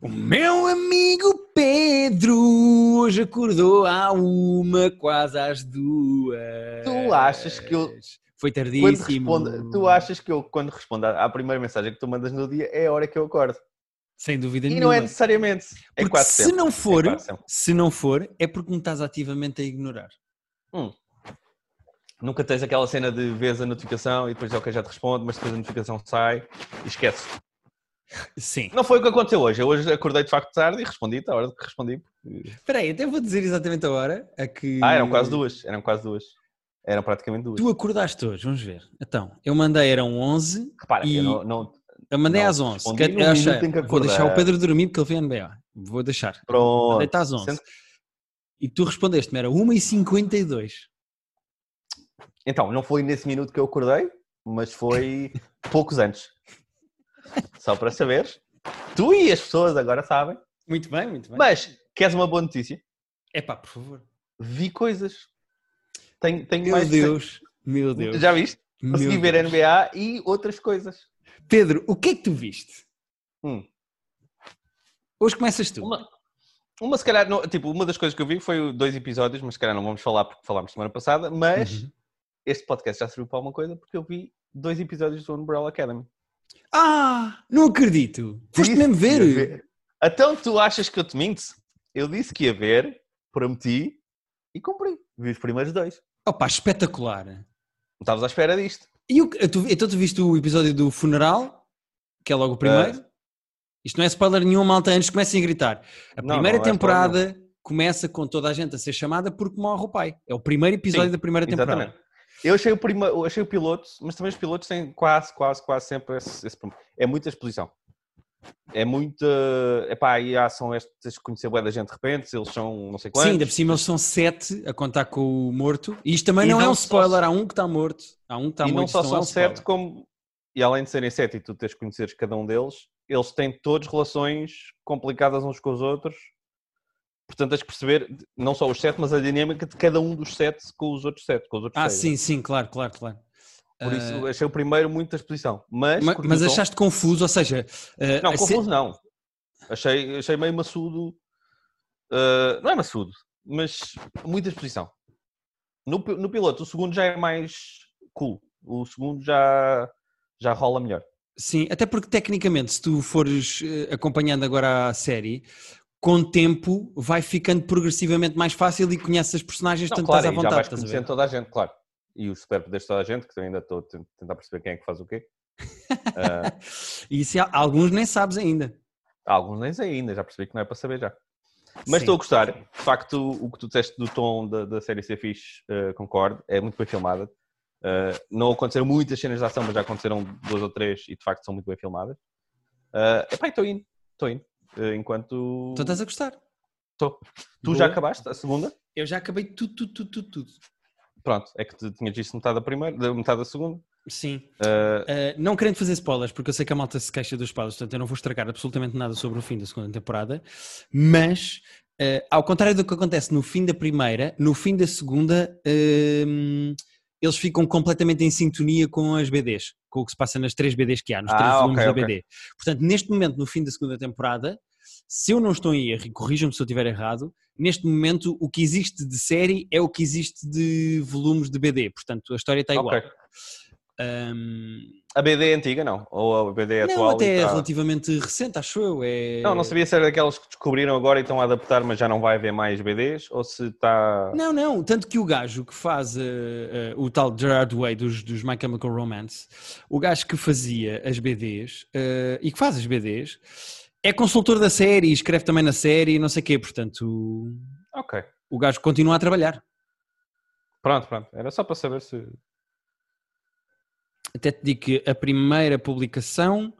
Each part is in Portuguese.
O meu amigo Pedro hoje acordou à uma, quase às duas. Tu achas que eu- Foi tardíssimo. responde, tu achas que eu, quando respondo à primeira mensagem que tu mandas no dia, é a hora que eu acordo? Sem dúvida E nenhuma. não é necessariamente. É Porque se sempre. não for, É quase sempre. se não for, é porque me estás ativamente a ignorar. Nunca tens aquela cena de vês a notificação e depois, ok, já te respondo, mas depois a notificação sai e esqueces. Sim. Não foi o que aconteceu hoje. Eu hoje acordei de facto tarde e respondi-te à hora que respondi. Espera aí, até vou dizer exatamente a hora a que... Ah, eram quase duas. Eram quase duas. Eram praticamente duas. Tu acordaste hoje, vamos ver. Então, eu mandei, eram 11, Repara, e- eu não, não- eu mandei Não, às 11. respondi Que- eu achei- que vou deixar o. Pedro dormir porque ele vem NBA. Vou deixar. Pronto. Mandei-te às 11. Sendo- E tu respondeste-me, era 1h52. Então, não foi nesse minuto que eu acordei, mas foi poucos antes. Só para saberes. Tu e as pessoas agora sabem. Muito bem, muito bem. Mas, queres uma boa notícia? É pá, por favor. Vi coisas. Tenho, tenho Meu mais... Deus, meu Deus. Já viste? meu Consegui ver Deus. NBA e outras coisas. Pedro, o que é que tu viste? Hum. Hoje começas tu. Uma, uma se calhar, não- tipo, uma das coisas que eu vi foi dois episódios, mas se calhar não vamos falar porque falámos semana passada, mas Uhum. este podcast já serviu para alguma coisa porque eu vi dois episódios do Umbrella Academy. Ah, não acredito. Foste mesmo ia ver. Então tu achas que eu te minto? Eu disse que ia ver, prometi e cumpri. Vi os primeiros dois. Opa, espetacular. Não estavas à espera disto. E o, tu- então tu viste o episódio do funeral, que é logo o primeiro? Isto não é spoiler nenhum, malta, antes comecem a gritar. A Não, primeira não é temporada começa com toda a gente a ser chamada porque morre o pai. É o primeiro episódio Sim, da primeira temporada. Exatamente. Eu achei o, prima, eu achei o piloto, mas também os pilotos têm quase, quase, quase sempre esse, esse problema. É muita exposição. É muita. Epá, e a ação é tens de conhecer bué da gente de repente, eles são não sei quantos. Sim, ainda por cima eles são sete a contar com o morto. E isto também E não, é não um só- spoiler, há um que está morto. Há um que está e morto. não só isto são é um sete, como. E além de serem sete e tu tens de conheceres cada um deles, eles têm todos relações complicadas uns com os outros. Portanto, tens de perceber não só os sete, mas a dinâmica de cada um dos sete com os outros sete, com os outros Ah, seis. sim, sim, claro, claro, claro. Por Ah, isso, achei o primeiro muita exposição. Mas, mas tom. achaste confuso, ou seja, ah, Não, a se- confuso não. Achei, achei meio maçudo. Uh, não é maçudo, mas muita exposição. No, no piloto, o segundo já é mais cool. O segundo já, já rola melhor. Sim, até porque tecnicamente, se tu fores eh, acompanhando agora a série, com o tempo vai ficando progressivamente mais fácil e conheces as personagens, Não, tanto claro, estás à e já vontade, vais conhecendo toda a gente, claro. E os superpoderes de toda a gente, que eu ainda estou a ten- tentar perceber quem é que faz o quê. Uh, E isso alguns nem sabes ainda. alguns nem sei ainda, já percebi que não é para saber já. Mas Sim. estou a gostar. De facto, o que tu disseste do tom da, da série ser fixe, eh, concordo. É muito bem filmada. Eh, não aconteceram muitas cenas de ação, mas já aconteceram duas ou três e de facto são muito bem filmadas. Uh, epá, estou indo. Estou indo. Eh, enquanto... Tu estás a gostar. Estou. Tu Boa. já acabaste a segunda? Eu já acabei tudo, tudo, tudo, tudo, tudo. Pronto. É que tu tinhas visto metade da primeira, metade da segunda. Sim. Eh, Uh, não querendo fazer spoilers, porque eu sei que a malta se queixa dos spoilers, portanto eu não vou estragar absolutamente nada sobre o fim da segunda temporada, mas uh, ao contrário do que acontece no fim da primeira, no fim da segunda um, eles ficam completamente em sintonia com as BDs, com o que se passa nas três BDs que há, nos Ah, três volumes ok, da. BD. Portanto, neste momento, no fim da segunda temporada, se eu não estou em erro, e corrijam-me se eu estiver errado, neste momento o que existe de série é o que existe de volumes de BD, portanto a história está igual. ok. Um, A BD é antiga, não? Ou a BD é não, atual? até e é tá- relativamente recente, acho eu. É... Não, não sabia se era daquelas que descobriram agora e estão a adaptar, mas já não vai haver mais BDs, ou se está... Não, não, tanto que o gajo que faz eh, eh, o tal Gerard Way dos, dos My Chemical Romance, o gajo que fazia as BDs eh, e que faz as BDs, é consultor da série, escreve também na série e não sei o quê, portanto o, Ok. o gajo continua a trabalhar. Pronto, pronto. Era só para saber se... Até te digo que a primeira publicação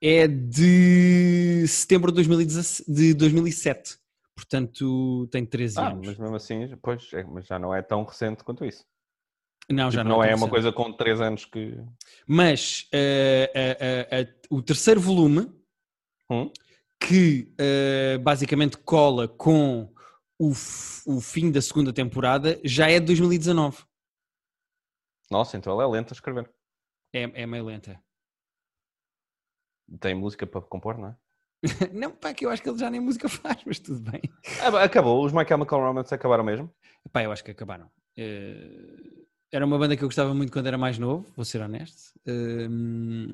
é de setembro de, 2017, de 2007, portanto tem 13 Ah, anos. mas mesmo assim, pois, é, mas já não é tão recente quanto isso. Não, já Tipo, não, não tão é uma coisa com 3 anos que... Mas eh, eh, eh, o terceiro volume, Hum? que eh, basicamente cola com o, o fim da segunda temporada, já é de 2019. Nossa, então ela é lenta a escrever. É, é meio lenta. Tem música para compor, não é? não, pá, que eu acho que ele já nem música faz, mas tudo bem. Ah, Acabou, os My Chemical Romance acabaram mesmo. Pá, eu acho que acabaram. Eh, era uma banda que eu gostava muito quando era mais novo, vou ser honesto. Ehm,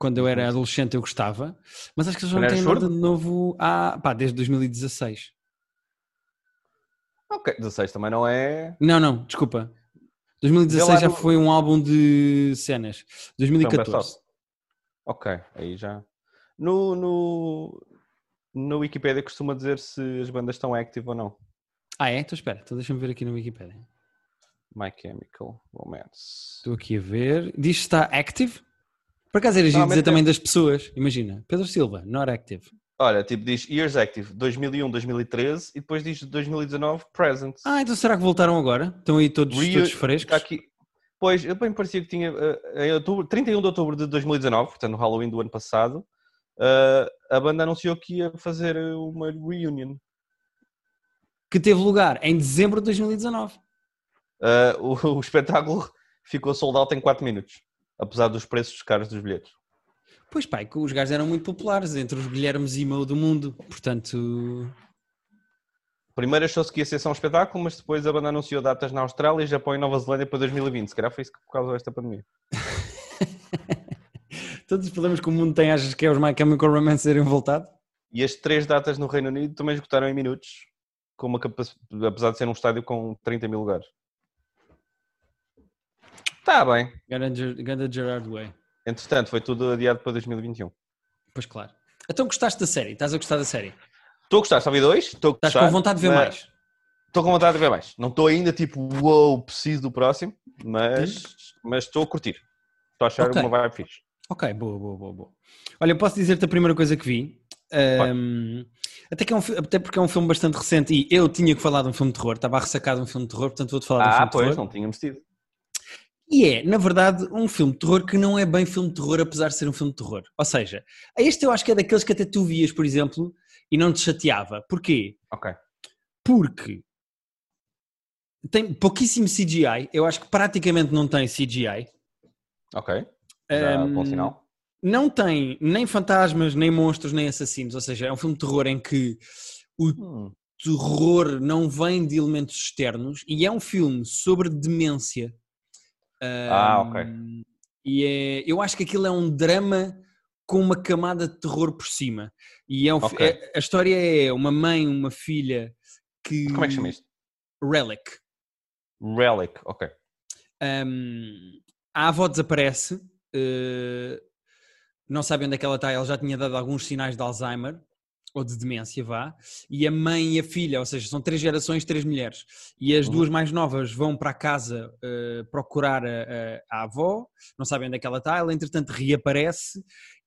quando eu era adolescente eu gostava, mas acho que eles já não têm nada de novo há, pá, desde 2016. Ok, 16 também não é. Não, não, desculpa. 2016 já no- foi um álbum de cenas. Foi um 2014. best-of. Ok, aí já. No, no, no Wikipedia costuma dizer se as bandas estão active ou não. Ah, é? Então espera, então deixa-me ver aqui no Wikipedia. My Chemical Romance. Estou aqui a ver. Diz que está active. Por acaso era dizer é. também das pessoas. Imagina, Pedro Silva, not active. Olha, tipo, diz Years Active 2001, 2013 e depois diz 2019 Present. Ah, então será que voltaram agora? Estão aí todos, Reu- todos frescos? Está aqui. Pois, eu bem parecia que tinha eh, em outubro, 31 de outubro de 2019, portanto no Halloween do ano passado, eh, a banda anunciou que ia fazer uma reunion. Que teve lugar em dezembro de 2019. Eh, o, o espetáculo ficou sold out em 4 minutos, apesar dos preços caros dos bilhetes. Pois pai, que os gajos eram muito populares entre os Guilhermes Imo do mundo. Portanto, Primeiro achou-se que ia ser só um espetáculo, mas depois a banda anunciou datas na Austrália, Japão e Nova Zelândia para 2020. Se calhar foi isso que causou esta pandemia. todos os problemas que o mundo tem, achas que é os My Chemical Romance serem voltado? E as três datas no Reino Unido também esgotaram em minutos, com uma capac... apesar de ser um estádio com 30 mil lugares. Está bem. Ganda Gerard Way. Entretanto, foi tudo adiado para 2021. Pois claro. Então gostaste da série? Estás a gostar da série? Estou a gostar, só vi dois. Estou a Estás gostar, com vontade de ver mas- mais? Estou com vontade de ver mais. Não estou ainda tipo, uou, preciso do próximo, mas, mas estou a curtir. Estou a achar Ok. uma vibe fixe. Ok, boa, boa, boa, boa. Olha, posso dizer-te a primeira coisa que vi. Ahm, até, que é um, até porque é um filme bastante recente e eu tinha que falar de um filme de terror, estava a ressacar de um filme de terror, portanto vou-te falar de um Ah, filme de pois, terror. não tínhamos tido. E é, na verdade, um filme de terror que não é bem filme de terror, apesar de ser um filme de terror. Ou seja, este eu acho que é daqueles que até tu vias, por exemplo, e não te chateava. Porquê? Ok. Porque tem pouquíssimo CGI, eu acho que praticamente não tem CGI. Ok. Já Ahm, bom sinal. não tem nem fantasmas, nem monstros, nem assassinos. Ou seja, é um filme de terror em que o Hum, terror não vem de elementos externos e é um filme sobre demência. Ah, ok. E é, eu acho que aquilo é um drama com uma camada de terror por cima. E é um fi- Ok. é- a história é uma mãe, uma filha que. Como é que chama isto? Relic. Relic, ok. Um, a avó desaparece, eh, não sabe onde é que ela está, ela já tinha dado alguns sinais de Alzheimer, ou de demência, vá, e a mãe e a filha, ou seja, são três gerações, três mulheres, e as Uhum. duas mais novas vão para a casa eh, procurar a, a- a avó, não sabem onde é que ela está, ela entretanto reaparece,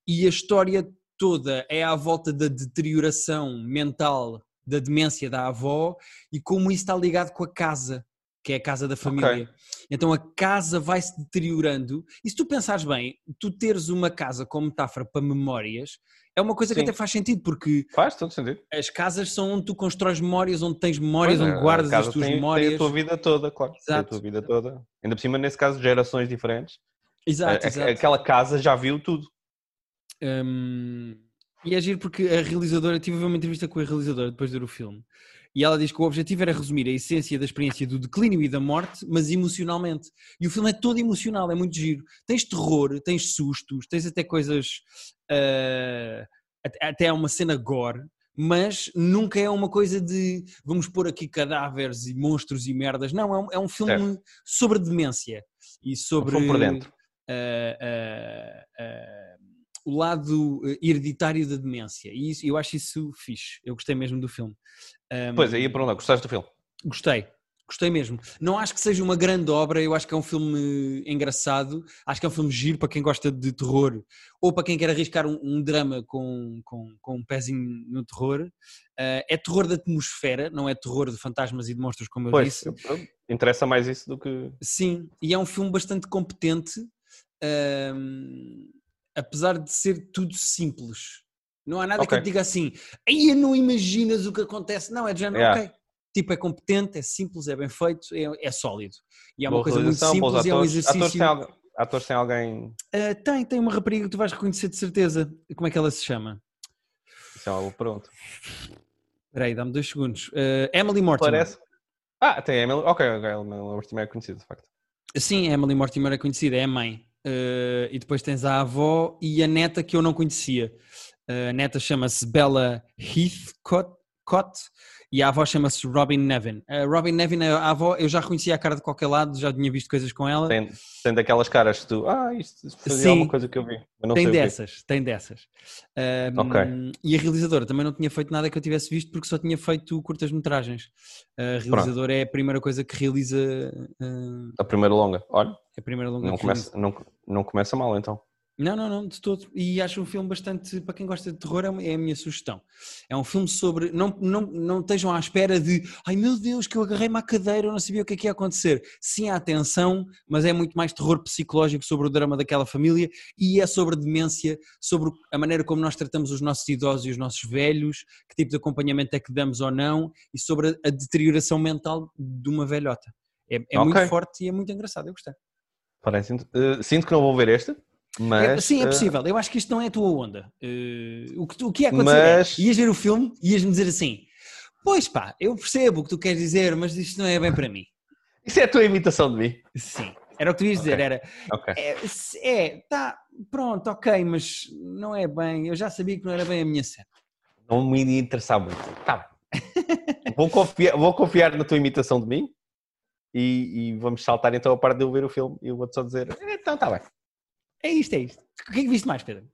e a história toda é à volta da deterioração mental da demência da avó e como isso está ligado com a casa, que é a casa da família. Então a casa vai se deteriorando. E se tu pensares bem, tu teres uma casa como metáfora para memórias é uma coisa que Sim. até faz sentido, porque Faz todo sentido. as casas são onde tu constróis memórias, onde tens memórias, Pois é, onde a guardas as tuas tem, memórias. Tem a tua vida toda, claro. Tem a Exato. tua vida toda. Ainda por cima, nesse caso, gerações diferentes. Exato, A- exato. Aquela casa já viu tudo. Hum, e é giro porque a realizadora, tive uma entrevista com a realizadora depois de ver o filme, e ela diz que o objetivo era resumir a essência da experiência do declínio e da morte, mas emocionalmente. E o filme é todo emocional, é muito giro. Tens terror, tens sustos, tens até coisas. ah, até- até uma cena gore. Mas nunca é uma coisa de vamos pôr aqui cadáveres e monstros e merdas. Não, é um, é um filme sobre demência e sobre filme por dentro. ah, ah, o lado eh, hereditário da demência. E isso, eu acho isso fixe. Eu gostei mesmo do filme. Um, Pois, aí para onde? Gostaste do filme? Gostei. Gostei mesmo. Não acho que seja uma grande obra, eu acho que é um filme engraçado, acho que é um filme giro para quem gosta de terror ou para quem quer arriscar um, um drama com, com, com um pezinho no terror. Ah, é terror de atmosfera, não é terror de fantasmas e de monstros, como eu Pois, disse. interessa mais isso do que. Sim, e é um filme bastante competente, apesar de ser tudo simples. Não há nada que Ok. eu te diga assim, aí não imaginas o que acontece. Não, é de género, Yeah. ok. Tipo, é competente, é simples, é bem feito, é, é sólido. E é uma Boa coisa muito simples e é um atores. Atores exercício. têm, atores têm alguém. Ah, tem, tem uma rapariga que tu vais reconhecer de certeza. Como é que ela se chama? Isso é boa pergunta. Espera aí, dá-me dois segundos. Uh, Emily Mortimer. Parece. Ah, tem Emily. Ok, ok, Emily Mortimer é conhecida, de facto. Sim, Emily Mortimer é conhecida, é a mãe. Uh, e depois tens a avó e a neta que eu não conhecia. Uh, a neta chama-se Bella Heathcote e a avó chama-se Robin Nevin. A Robin Nevin, a avó, eu já conhecia a cara de qualquer lado, já tinha visto coisas com ela. Tem, tem daquelas caras que tu, ah, isto fazia Sim, alguma coisa que eu vi. tem dessas, tem dessas. Um, ok. E a realizadora também não tinha feito nada que eu tivesse visto porque só tinha feito curtas-metragens. A realizadora Pronto. é a primeira coisa que realiza. Uh, a primeira longa, olha. É a primeira longa não começa, não, não começa mal então. Não, não, não, de todo. E acho um filme bastante, para quem gosta de terror, é, é a minha sugestão. É um filme sobre. Não, não, não estejam à espera de. Ai meu Deus, que eu agarrei-me à cadeira, eu não sabia o que é que ia acontecer. Sim, há atenção, mas é muito mais terror psicológico sobre o drama daquela família e é sobre demência, sobre a maneira como nós tratamos os nossos idosos e os nossos velhos, que tipo de acompanhamento é que damos ou não, e sobre a deterioração mental de uma velhota. É, é okay. muito forte e é muito engraçado, eu gostei. Parece. Uh, sinto que não vou ver este. Mas, é, sim, é eh, possível. Eu acho que isto não é a tua onda. Uh, o, que, o que ia acontecer é, mas... é, ias ver o filme e ias-me dizer assim, pois pá, eu percebo o que tu queres dizer, mas isto não é bem para mim. Isso é a tua imitação de mim? Sim, era o que tu ias dizer, era, okay. é, é, tá, pronto, ok, mas não é bem, eu já sabia que não era bem a minha cena. Não me ia interessar muito. Tá vou, confiar, vou confiar na tua imitação de mim e, e, vamos saltar então a parte de eu ver o filme e eu vou-te só dizer, então está bem. É isto, é isto. O que é que viste mais, Pedro?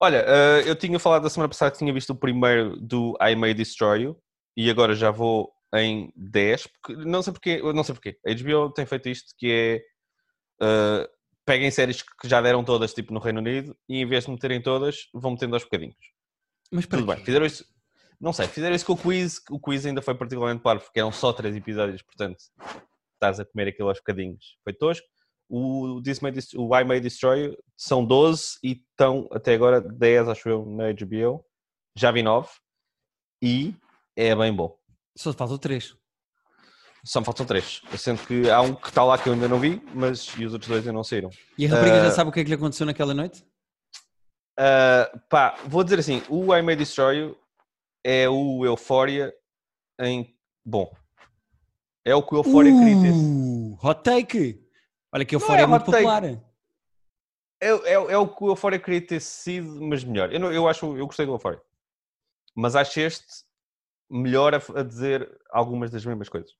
Olha, uh, eu tinha falado da semana passada que tinha visto o primeiro do I May Destroy You e agora já vou em 10, porque, não sei porquê, não sei porquê. A HBO tem feito isto que é uh, peguem séries que já deram todas tipo no Reino Unido e em vez de meterem todas, vão metendo aos bocadinhos. Mas Tudo bem, fizeram isso. Não sei, fizeram isso com o quiz, o quiz ainda foi particularmente claro, porque eram só três episódios, portanto estás a comer aquilo aos bocadinhos. Foi tosco. O, This May o I May Destroy são 12 e estão até agora 10, acho eu, na HBO. Já vi 9 e é bem bom. Só faltam 3. Só me faltam 3. Sendo que há um que está lá que eu ainda não vi, mas e os outros dois ainda não saíram. E a rapariga uh, já sabe o que é que lhe aconteceu naquela noite? Uh, pá, vou dizer assim: o I May Destroy é o Euphoria em. Bom. É o que o Euphoria uh, queria ter. Hot take! Olha que Euphoria é, é, muito popular. É, é, é, o que o Euphoria queria ter sido, mas melhor. Eu, não, eu acho, eu gostei do Euphoria. Mas acho este melhor a, a dizer algumas das mesmas coisas.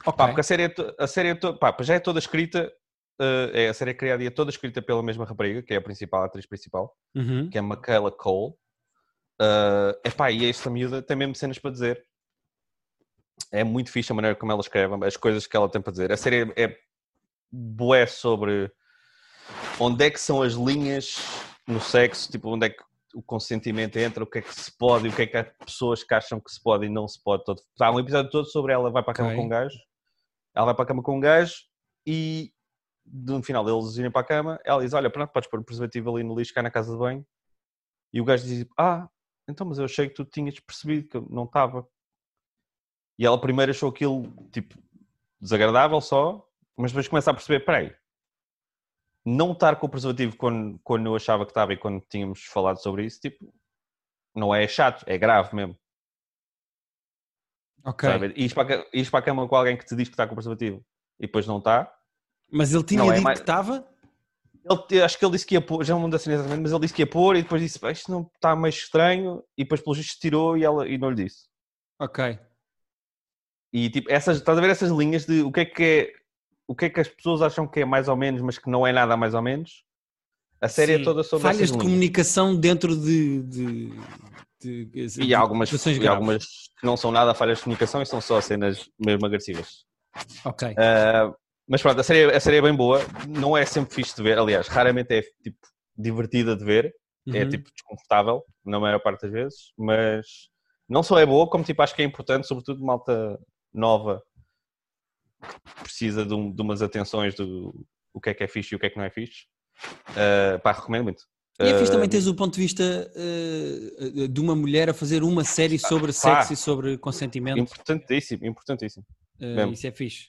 Okay. Pá, porque a série, é a série é pá, já é toda escrita, uh, é, a série é criada e é toda escrita pela mesma rapariga, que é a principal, a atriz principal, uhum. que é Michaela Cole. Uh, epá, e esta miúda tem mesmo cenas para dizer. É muito fixe a maneira como ela escreve, as coisas que ela tem para dizer. A série é, é bué sobre onde é que são as linhas no sexo, tipo, onde é que o consentimento entra, o que é que se pode e o que é que há pessoas que acham que se pode e não se pode. Todo. Há um episódio todo sobre ela vai para a cama okay. com um gajo, ela vai para a cama com um gajo e no final eles irem para a cama, ela diz, olha, pronto, podes pôr o preservativo ali no lixo cá na casa de banho e o gajo diz, ah, então mas eu achei que tu tinhas percebido que eu não estava. E ela primeiro achou aquilo, tipo, desagradável só, mas depois começa a perceber, peraí, não estar com o preservativo quando, quando eu achava que estava e quando tínhamos falado sobre isso, tipo, não é chato, é grave mesmo. Ok. Sabe? Ires para, a, para a cama com alguém que te diz que está com o preservativo e depois não está. Mas ele tinha é dito mais... que estava? Ele, acho que ele disse que ia pôr, já não me assim exatamente, mas ele disse que ia pôr e depois disse, isto não está meio estranho e depois pelo visto tirou e, ela, e não lhe disse. Ok. E tipo, essas, estás a ver essas linhas de o que é que é o que é que as pessoas acham que é mais ou menos, mas que não é nada mais ou menos. A série é Sim. é toda sobre falhas de comunicação dentro de, de, de, de e, algumas, e algumas que não são nada falhas de comunicação e são só cenas mesmo agressivas. Ok. Uh, mas pronto, a série, a série é bem boa, não é sempre fixe de ver, aliás, raramente é tipo divertida de ver, é, uhum. é tipo desconfortável, na maior parte das vezes, mas não só é boa, como tipo acho que é importante, sobretudo malta nova precisa de, um, de, umas atenções do o que é que é fixe e o que é que não é fixe. Uh, pá, recomendo muito. E é fixe também teres o ponto de vista uh, de uma mulher a fazer uma série sobre sexo e sobre consentimento. Importantíssimo, importantíssimo. Uh, isso é fixe.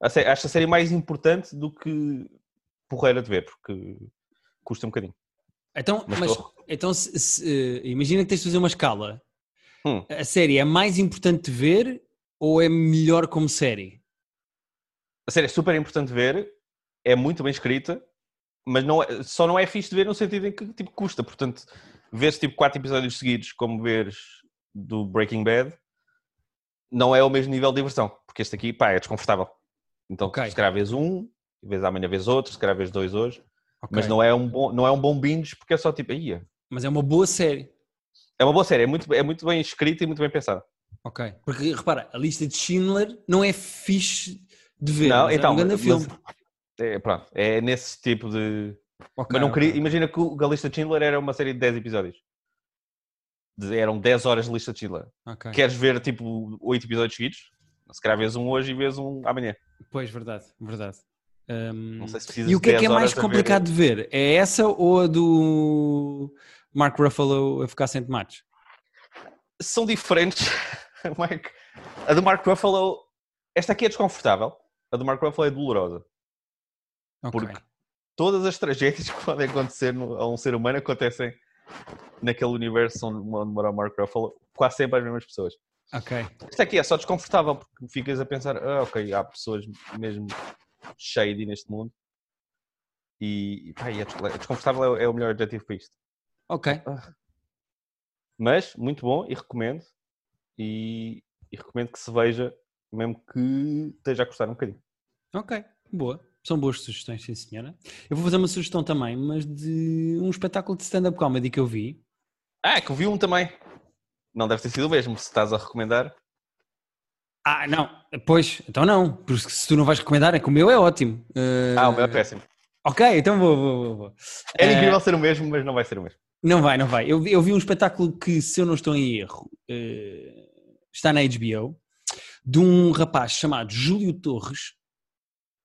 Acho a série mais importante do que porreira de ver, porque custa um bocadinho. Então, Mas mas, então se- se, eh, imagina que tens de fazer uma escala. Hum. A série é mais importante de ver ou é melhor como série? A série é super importante ver, é muito bem escrita, mas não é- só não é fixe de ver no sentido em que tipo, custa. Portanto, ver tipo quatro episódios seguidos, como veres do Breaking Bad, não é o mesmo nível de diversão, porque este aqui, pá, é desconfortável. Então, Ok. se calhar vês um, vês amanhã vês outro, se calhar vês dois hoje, Ok. mas não é, um bom, não é um bom binge porque é só tipo, aí Mas é uma boa série. é uma boa série, é muito, é muito bem escrita e muito bem pensada. Ok. Porque repara, a lista de Schindler não é fixe de ver. Não, então, é um grande mas- filme. É, pronto, é nesse tipo de, Ok, Mas não queria, imagina que o a lista de Schindler era uma série de 10 episódios. Eram 10 horas de lista de Schindler. Ok. Queres ver tipo 8 episódios seguidos? Se calhar vês um hoje e vês um amanhã. Pois, verdade, verdade. Hum, Não sei se precisas E o que é que é 10 mais complicado de ver? É essa ou a do Mark Ruffalo a ficar sem tomates? São diferentes. Mike. A do Mark Ruffalo, esta aqui é desconfortável. A do Mark Ruffalo é dolorosa. Ok. Porque todas as tragédias que podem acontecer no- a um ser humano acontecem naquele universo onde, onde mora o Mark Ruffalo, quase sempre as mesmas pessoas. Ok. Isto aqui é só desconfortável porque ficas a pensar, ah, ok, há pessoas mesmo shady neste mundo e, pá, é é desconfortável é, é o melhor adjetivo para isto. Ok. Mas muito bom e recomendo e, e recomendo que se veja mesmo que esteja a custar um bocadinho. Ok. Boa. São boas sugestões, sim senhora. Eu vou fazer uma sugestão também, mas de um espetáculo de stand-up comedy que eu vi. Ah, que eu vi um também. Não deve ter sido o mesmo, se estás a recomendar. Ah, não. Pois, então não. Porque se tu não vais recomendar, é que o meu é ótimo. Eh, Ah, o meu é péssimo. Ok, então vou, vou, vou. Era Eh, incrível ser o mesmo, mas não vai ser o mesmo. Não vai, não vai. Eu, vi- eu vi um espetáculo que, se eu não estou em erro, eh, está na HBO, de um rapaz chamado Júlio Torres.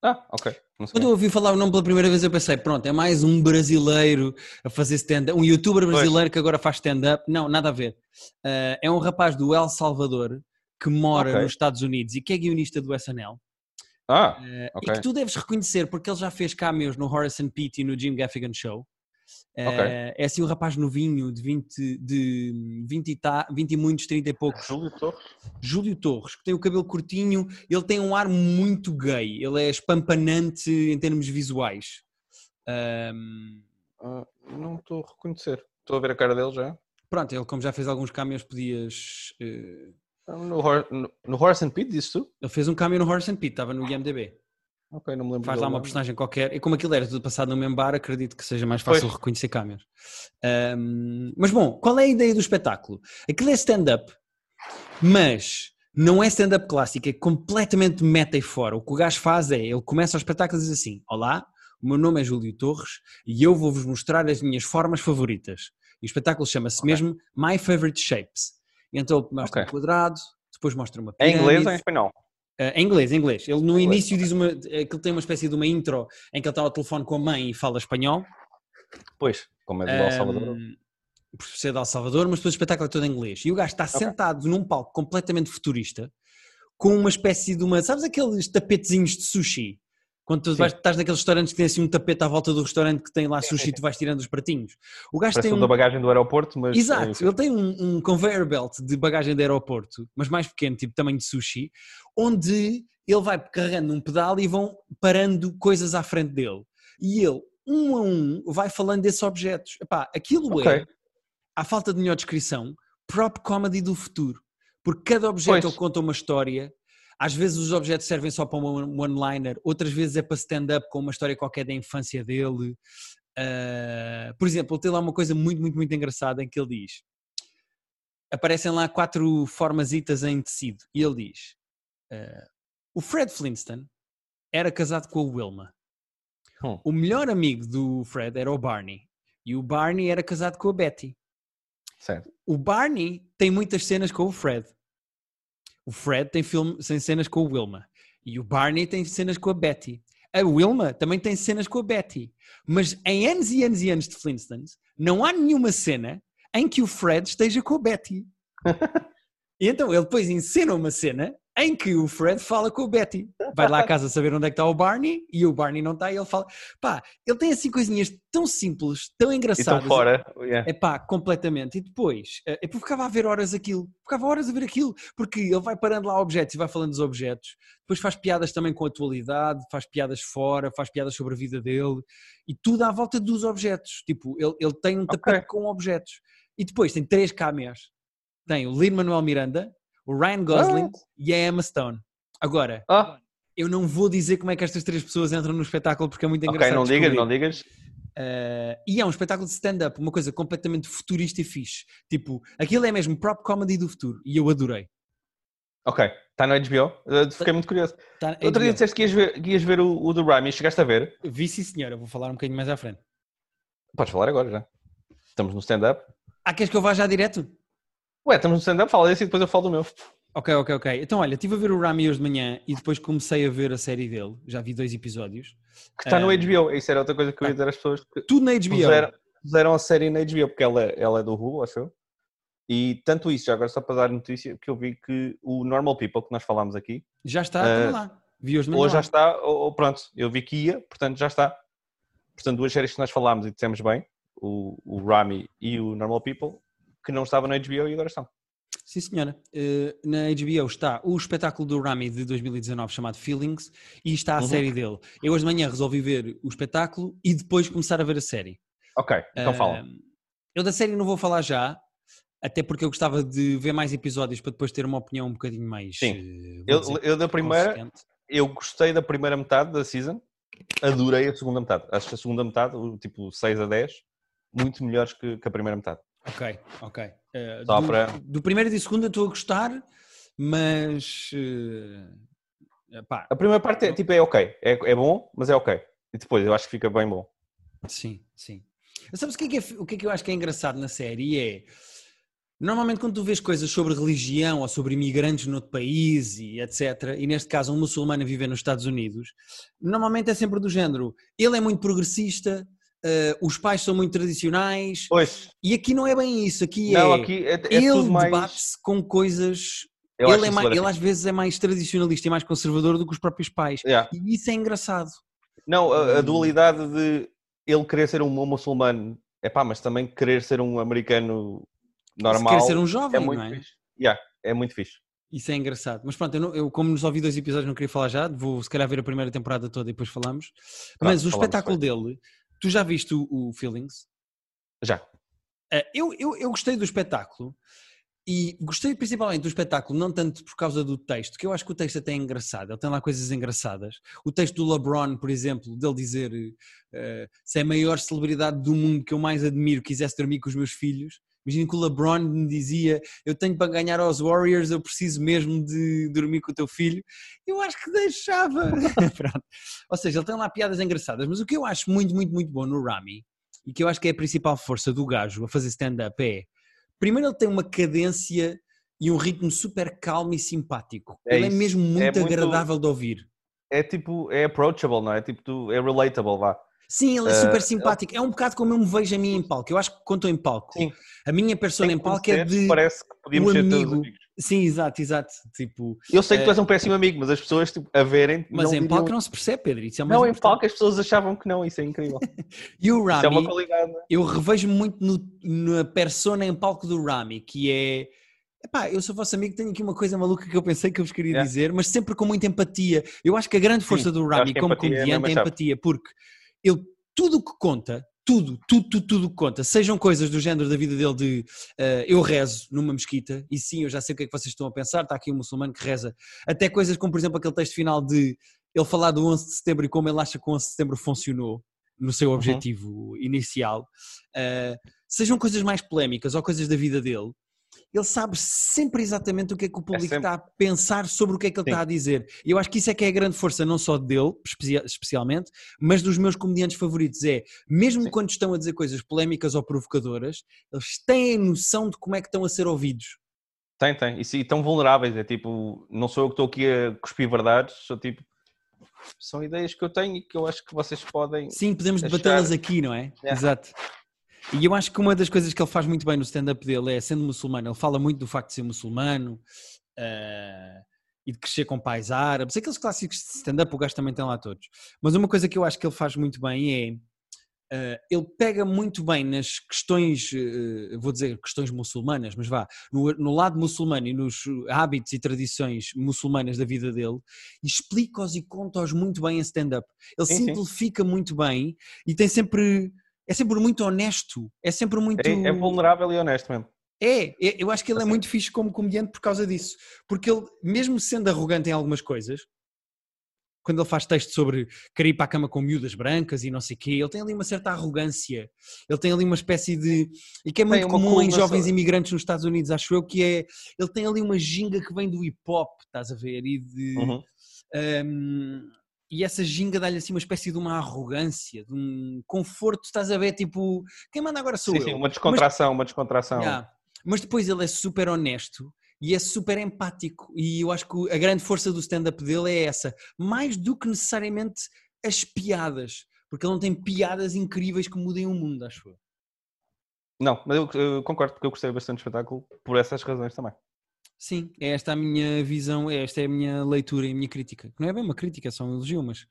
Ah, ok. Quando eu ouvi falar o nome pela primeira vez, eu pensei, pronto, é mais um brasileiro a fazer stand-up, um youtuber brasileiro que agora faz stand-up. Não, nada a ver. Eh, é um rapaz do El Salvador que mora Ok. nos Estados Unidos e que é guionista do SNL. Ah, Eh, Ok. E que tu deves reconhecer porque ele já fez cameos no Horace and Pete e no Jim Gaffigan Show. Eh, Ok. É assim um rapaz novinho de 20, de 20, e, ta, 20 e muitos, 30 e poucos. Júlio Torres. Júlio Torres, que tem o cabelo curtinho, ele tem um ar muito gay, ele é espampanante em termos visuais. Ahm, Ah, não estou a reconhecer. Estou a ver a cara dele já. pronto, ele como já fez alguns cameos, podias... eh, No, no, no Horace and Pete, disse tu? ele fez um cameo no Horace and Pete, estava no IMDB. Ok, não me lembro. Faz lá uma personagem qualquer, e como aquilo era tudo passado no mesmo bar, acredito que seja mais fácil Pois. reconhecer cameos. Ahm, mas bom, qual é a ideia do espetáculo? Aquilo é stand-up, mas não é stand-up clássico, é completamente meta e fora. O que o gajo faz é, ele começa o espetáculo e diz assim, olá, o meu nome é Júlio Torres e eu vou-vos mostrar as minhas formas favoritas. E o espetáculo chama-se Ok. mesmo My Favorite Shapes. Então ele mostra Ok. um quadrado, depois mostra uma É em inglês ou em pirâmide. espanhol? Uh, em inglês, em inglês. Ele no inglês, início diz uma. Aquilo tem uma espécie de uma intro em que ele está ao telefone com a mãe e fala espanhol. Pois, como é do El Salvador. Um, por ser de El Salvador, mas depois o espetáculo é todo em inglês. E o gajo está sentado num palco completamente futurista, com uma espécie de uma. Sabes aqueles tapetezinhos de sushi? Quando tu vais, estás naqueles restaurantes que tem assim um tapete à volta do restaurante que tem lá sushi e tu vais tirando os pratinhos. O gajo Parece tem um, da bagagem do aeroporto, mas. Exato, ele tem um, um conveyor belt de bagagem de aeroporto, mas mais pequeno, tipo tamanho de sushi, onde ele vai carregando um pedal e vão parando coisas à frente dele. E ele, um a um, vai falando desses objetos. Epá, aquilo Ok. é, à falta de melhor descrição, prop comedy do futuro. Porque cada objeto Pois. ele conta uma história. Às vezes os objetos servem só para um one-liner, outras vezes é para stand-up com uma história qualquer da infância dele. Ah, por exemplo, ele tem lá uma coisa muito, muito, muito engraçada em que ele diz: aparecem lá quatro formasitas em tecido, e ele diz: ah, o Fred Flintstone era casado com a Wilma. Hum. O melhor amigo do Fred era o Barney, e o Barney era casado com a Betty. Certo. O Barney tem muitas cenas com o Fred. O Fred tem, filme, tem cenas com o Wilma. E o Barney tem cenas com a Betty. A Wilma também tem cenas com a Betty. Mas em anos e anos e anos de Flintstones, não há nenhuma cena em que o Fred esteja com a Betty. e então ele depois encena uma cena em que o Fred fala com o Betty. Vai lá à casa saber onde é que está o Barney e o Barney não está e ele fala. Pá, ele tem assim coisinhas tão simples, tão E engraçadas. estão fora. yeah. É pá, completamente. E depois, eh, eu ficava a ver horas aquilo, ficava horas a ver aquilo, porque ele vai parando lá objetos e vai falando dos objetos, depois faz piadas também com a atualidade, faz piadas fora, faz piadas sobre a vida dele, e tudo à volta dos objetos. Tipo, ele, ele tem um tapete com objetos. E depois tem três cameos. Tem o Lin-Manuel Miranda, o Ryan Gosling e a Emma Stone. Agora, Ah, eu não vou dizer como é que estas três pessoas entram no espetáculo, porque é muito engraçado ok, não digas, não digas. Uh, e é um espetáculo de stand-up, uma coisa completamente futurista e fixe. Tipo, aquilo é mesmo prop comedy do futuro e eu adorei. Ok, está no HBO. Uh, fiquei muito curioso. Tá, Outro dia disseste que ias ver, que ias ver o, o do Rami. Chegaste a ver? Vi sim senhora, vou falar um bocadinho mais à frente. Podes falar agora já. Estamos no stand-up. Ah, queres que eu vá já direto? Ué, estamos no stand-up, fala desse e depois eu falo do meu. Ok, ok, ok. Então olha, estive a ver o Rami hoje de manhã e depois comecei a ver a série dele. Já vi dois episódios. Que está no. HBO. Isso era outra coisa que eu ia dizer às pessoas. Que Tudo na HBO. puseram, puseram a série na HBO, porque ela, ela é do Hulu, acho eu. E tanto isso, já agora só para dar notícia, que eu vi que o Normal People, que nós falámos aqui, Já está, tudo lá. Vi hoje ou já está, ou, ou pronto, eu vi que ia, portanto já está. Portanto, duas séries que nós falámos e dissemos bem, o, o Rami e o Normal People, que não estavam na HBO e agora estão. Sim, senhora. Uh, na HBO está o espetáculo do Rami de 2019 chamado Feelings e está a Uhum. série dele. Eu hoje de manhã resolvi ver o espetáculo e depois começar a ver a série. Ok, então fala. Ah, Eu da série não vou falar já, até porque eu gostava de ver mais episódios para depois ter uma opinião um bocadinho mais. Sim. eh, Eu, dizer, eu da primeira, eu gostei da primeira metade da season, adorei a segunda metade. Acho que a segunda metade, tipo 6 a 10, muito melhores que, que a primeira metade. Ok, ok. Só do, para- do primeiro e do segundo eu estou a gostar, mas. eh, pá, A primeira parte é tipo, é ok, é, é bom, mas é ok. E depois eu acho que fica bem bom. Sim, sim. Sabes o que, é que é, o que é que eu acho que é engraçado na série? É. Normalmente, quando tu vês coisas sobre religião ou sobre imigrantes noutro país e etc., e neste caso um muçulmano a viver nos Estados Unidos, normalmente é sempre do género: ele é muito progressista, eh, os pais são muito tradicionais, Pois, e aqui não é bem isso. Aqui não, é. aqui é, é ele tudo mais. debate-se com coisas. Eu Ele, é mais, ele às vezes é mais tradicionalista e mais conservador do que os próprios pais. Yeah. E isso é engraçado. Não, a, a dualidade de ele querer ser um muçulmano, é pá, mas também querer ser um americano normal. Se quer ser um é jovem, muito não é? fixe. Yeah, é muito fixe. Isso é engraçado. Mas pronto, eu, não- eu como nos ouvi dois episódios não queria falar já, vou se calhar ver a primeira temporada toda e depois falamos. Mas o falamos espetáculo dele, tu já viste o, o Feelings? Já. Ah, eu, eu, eu gostei do espetáculo e gostei principalmente do espetáculo, não tanto por causa do texto, que eu acho que o texto até é engraçado, ele tem lá coisas engraçadas. O texto do LeBron, por exemplo, dele dizer eh, se é a maior celebridade do mundo que eu mais admiro, quisesse dormir com os meus filhos. Imagina que o LeBron me dizia: Eu tenho para ganhar aos Warriors, eu preciso mesmo de dormir com o teu filho. Eu acho que deixava. Pronto. Ou seja, ele tem lá piadas engraçadas, mas o que eu acho muito, muito, muito bom no Rami e que eu acho que é a principal força do gajo a fazer stand-up é primeiro ele tem uma cadência e um ritmo super calmo e simpático. É ele é isso. mesmo muito, muito- agradável de ouvir. É tipo, é approachable, não é? Tipo, é relatable, vá. Sim, ele é Eh, super simpático. É um bocado como eu me vejo a mim em palco. Eu acho que quando estou em palco, Sim. a minha persona em palco é de. Parece que podíamos todos amigo. amigos. Sim, exato, exato. Tipo, Eu sei que tu Eh, és um péssimo amigo, mas as pessoas tipo, a verem. mas em diriam- palco não se percebe, Pedro. Isso é Não, em importante. palco as pessoas achavam que não, isso é incrível. E o Isso é uma Rami, qualidade. não é? eu revejo muito no- na persona em palco do Rami, que é. Epá, eu sou vosso amigo, tenho aqui uma coisa maluca que eu pensei que eu vos queria Yeah. dizer, mas sempre com muita empatia. Eu acho que a grande força Sim, do Rami como é comediante é chave. empatia, porque ele, tudo o que conta, tudo, tudo, tudo, tudo o que conta, sejam coisas do género da vida dele de eh, eu rezo numa mesquita, e sim, eu já sei o que é que vocês estão a pensar, está aqui um muçulmano que reza, até coisas como, por exemplo, aquele texto final de ele falar do 11 de setembro e como ele acha que o 11 de setembro funcionou no seu Uhum. objetivo inicial, eh, sejam coisas mais polémicas ou coisas da vida dele, ele sabe sempre exatamente o que é que o público sempre. está a pensar sobre o que é que ele Sim. está a dizer. E eu acho que isso é que é a grande força, não só dele, especia- especialmente, mas dos meus comediantes favoritos. É, mesmo Sim. quando estão a dizer coisas polémicas ou provocadoras, eles têm noção de como é que estão a ser ouvidos. Tem, tem. E sim, tão vulneráveis. É tipo, não sou eu que estou aqui a cuspir verdades, sou tipo. São ideias que eu tenho e que eu acho que vocês podem. Sim, podemos Achar- debatê-las aqui, não é? Yeah. Exato. E eu acho que uma das coisas que ele faz muito bem no stand-up dele é, sendo muçulmano, ele fala muito do facto de ser muçulmano, eh, e de crescer com pais árabes, aqueles clássicos de stand-up, o gajo também tem lá todos. Mas uma coisa que eu acho que ele faz muito bem é Uh, ele pega muito bem nas questões, uh, vou dizer questões muçulmanas, mas vá, no, no, lado muçulmano e nos hábitos e tradições muçulmanas da vida dele, e explica-os e conta-os muito bem em stand-up. Ele sim, simplifica sim. muito bem e tem sempre, é sempre muito honesto, é sempre muito... É, é vulnerável e honesto mesmo. É, é eu acho que ele é muito fixe como comediante por causa disso, porque ele, mesmo sendo arrogante em algumas coisas, quando ele faz texto sobre querer ir para a cama com miúdas brancas e não sei o quê, ele tem ali uma certa arrogância, ele tem ali uma espécie de. e que é muito comum em jovens imigrantes nos Estados Unidos, acho eu, que é. ele tem ali uma ginga que vem do hip hop, estás a ver? E de. Uhum. Um, e essa ginga dá-lhe assim uma espécie de uma arrogância, de um conforto, estás a ver? Tipo, quem manda agora sou sim, eu. Sim, uma descontração, Mas, uma descontração. Yeah. Mas depois ele é super honesto e é super empático. E eu acho que a grande força do stand-up dele é essa, mais do que necessariamente as piadas, porque ele não tem piadas incríveis que mudem o mundo, acho eu. Não, mas eu, eu concordo porque eu gostei bastante do espetáculo por essas razões também. Sim, é esta a minha visão, é esta é a minha leitura e a minha crítica. Não é bem uma crítica, é só um elogio, mas,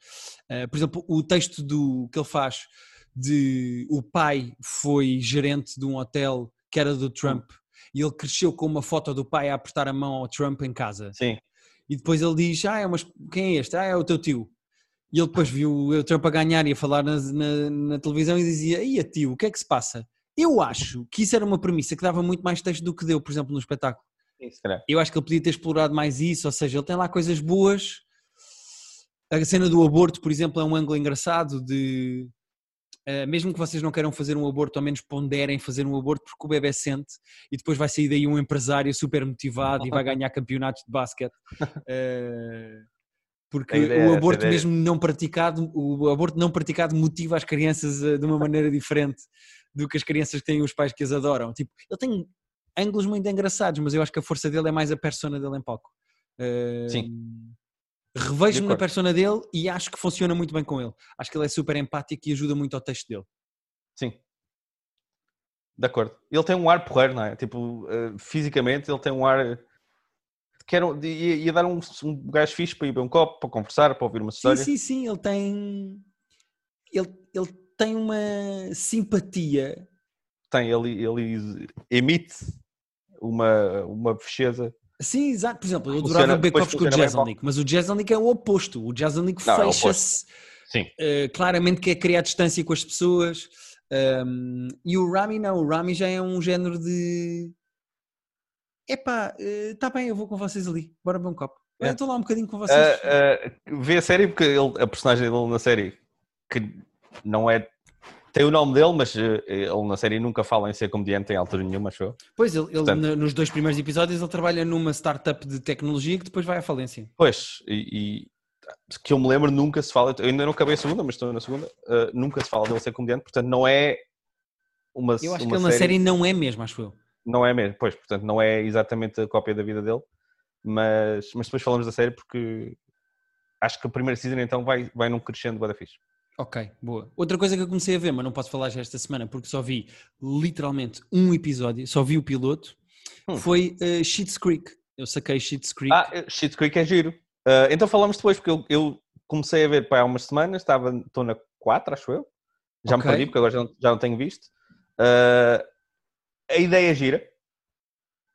uh, por exemplo, o texto do, que ele faz de o pai foi gerente de um hotel que era do Trump e ele cresceu com uma foto do pai a apertar a mão ao Trump em casa. Sim. E depois ele diz: Ah, é, mas quem é este? Ah, é o teu tio. E ele depois viu o Trump a ganhar e a falar na, na, na televisão e dizia: Ia tio, o que é que se passa? Eu acho que isso era uma premissa que dava muito mais texto do que deu, por exemplo, no espetáculo. Isso, eu acho que ele podia ter explorado mais isso, ou seja, ele tem lá coisas boas. A cena do aborto, por exemplo, é um ângulo engraçado de Uh, mesmo que vocês não queiram fazer um aborto, ao menos ponderem fazer um aborto porque o bebê sente e depois vai sair daí um empresário super motivado e vai ganhar campeonatos de basquete. Uh, porque ideia, o aborto mesmo não praticado, o aborto não praticado motiva as crianças uh, de uma maneira diferente do que as crianças que têm os pais que as adoram. Tipo, ele tem ângulos muito engraçados, mas eu acho que a força dele é mais a persona dele em palco. Sim revejo-me na persona dele e acho que funciona muito bem com ele. Acho que ele é super empático e ajuda muito ao texto dele. Sim. De acordo. Ele tem um ar porreiro, não é? Tipo, uh, fisicamente ele tem um ar. Quero, ia, ia dar um, um gajo fixe para ir beber um copo, para conversar, para ouvir uma história. Sim, sim, sim. Ele tem. Ele, ele tem uma simpatia. Tem, ele, ele emite uma, uma fecheza Sim, exato. Por exemplo, eu adorava bake-offs com o Jezelnik, mas o Jezelnik é o oposto. O Jezelnik é fecha-se uh, claramente que é criar distância com as pessoas. Um, e o Rami não, o Rami já é um género de epá, está uh, bem, eu vou com vocês ali, bora beber um copo. É. Estou lá um bocadinho com vocês. Uh, uh, vê a série porque ele, a personagem dele na série que não é tem o nome dele, mas eh, ele na série nunca fala em ser comediante em altura nenhuma, achou? Pois, ele, Portanto, ele, nos dois primeiros episódios ele trabalha numa startup de tecnologia que depois vai à falência. Pois, e, e que eu me lembro nunca se fala, eu ainda não acabei a segunda, mas estou na segunda, uh, nunca se fala dele ser comediante, portanto não é uma Eu acho uma que ele na série não é mesmo, acho eu. Não é mesmo, pois, portanto não é exatamente a cópia da vida dele, mas, mas depois falamos da série porque acho que a primeira season então vai, vai num crescendo bada fixe. Ok, boa. Outra coisa que eu comecei a ver, mas não posso falar já esta semana porque só vi literalmente um episódio, só vi o piloto, hum. foi uh, Schitt's Creek. Eu saquei Schitt's Creek. Ah, eh, Schitt's Creek é giro. Uh, então falamos depois, porque eu, eu, comecei a ver para há umas semanas, estava, estou na 4, acho eu. Já okay. me perdi, porque agora já não, já não tenho visto. Uh, a ideia é gira.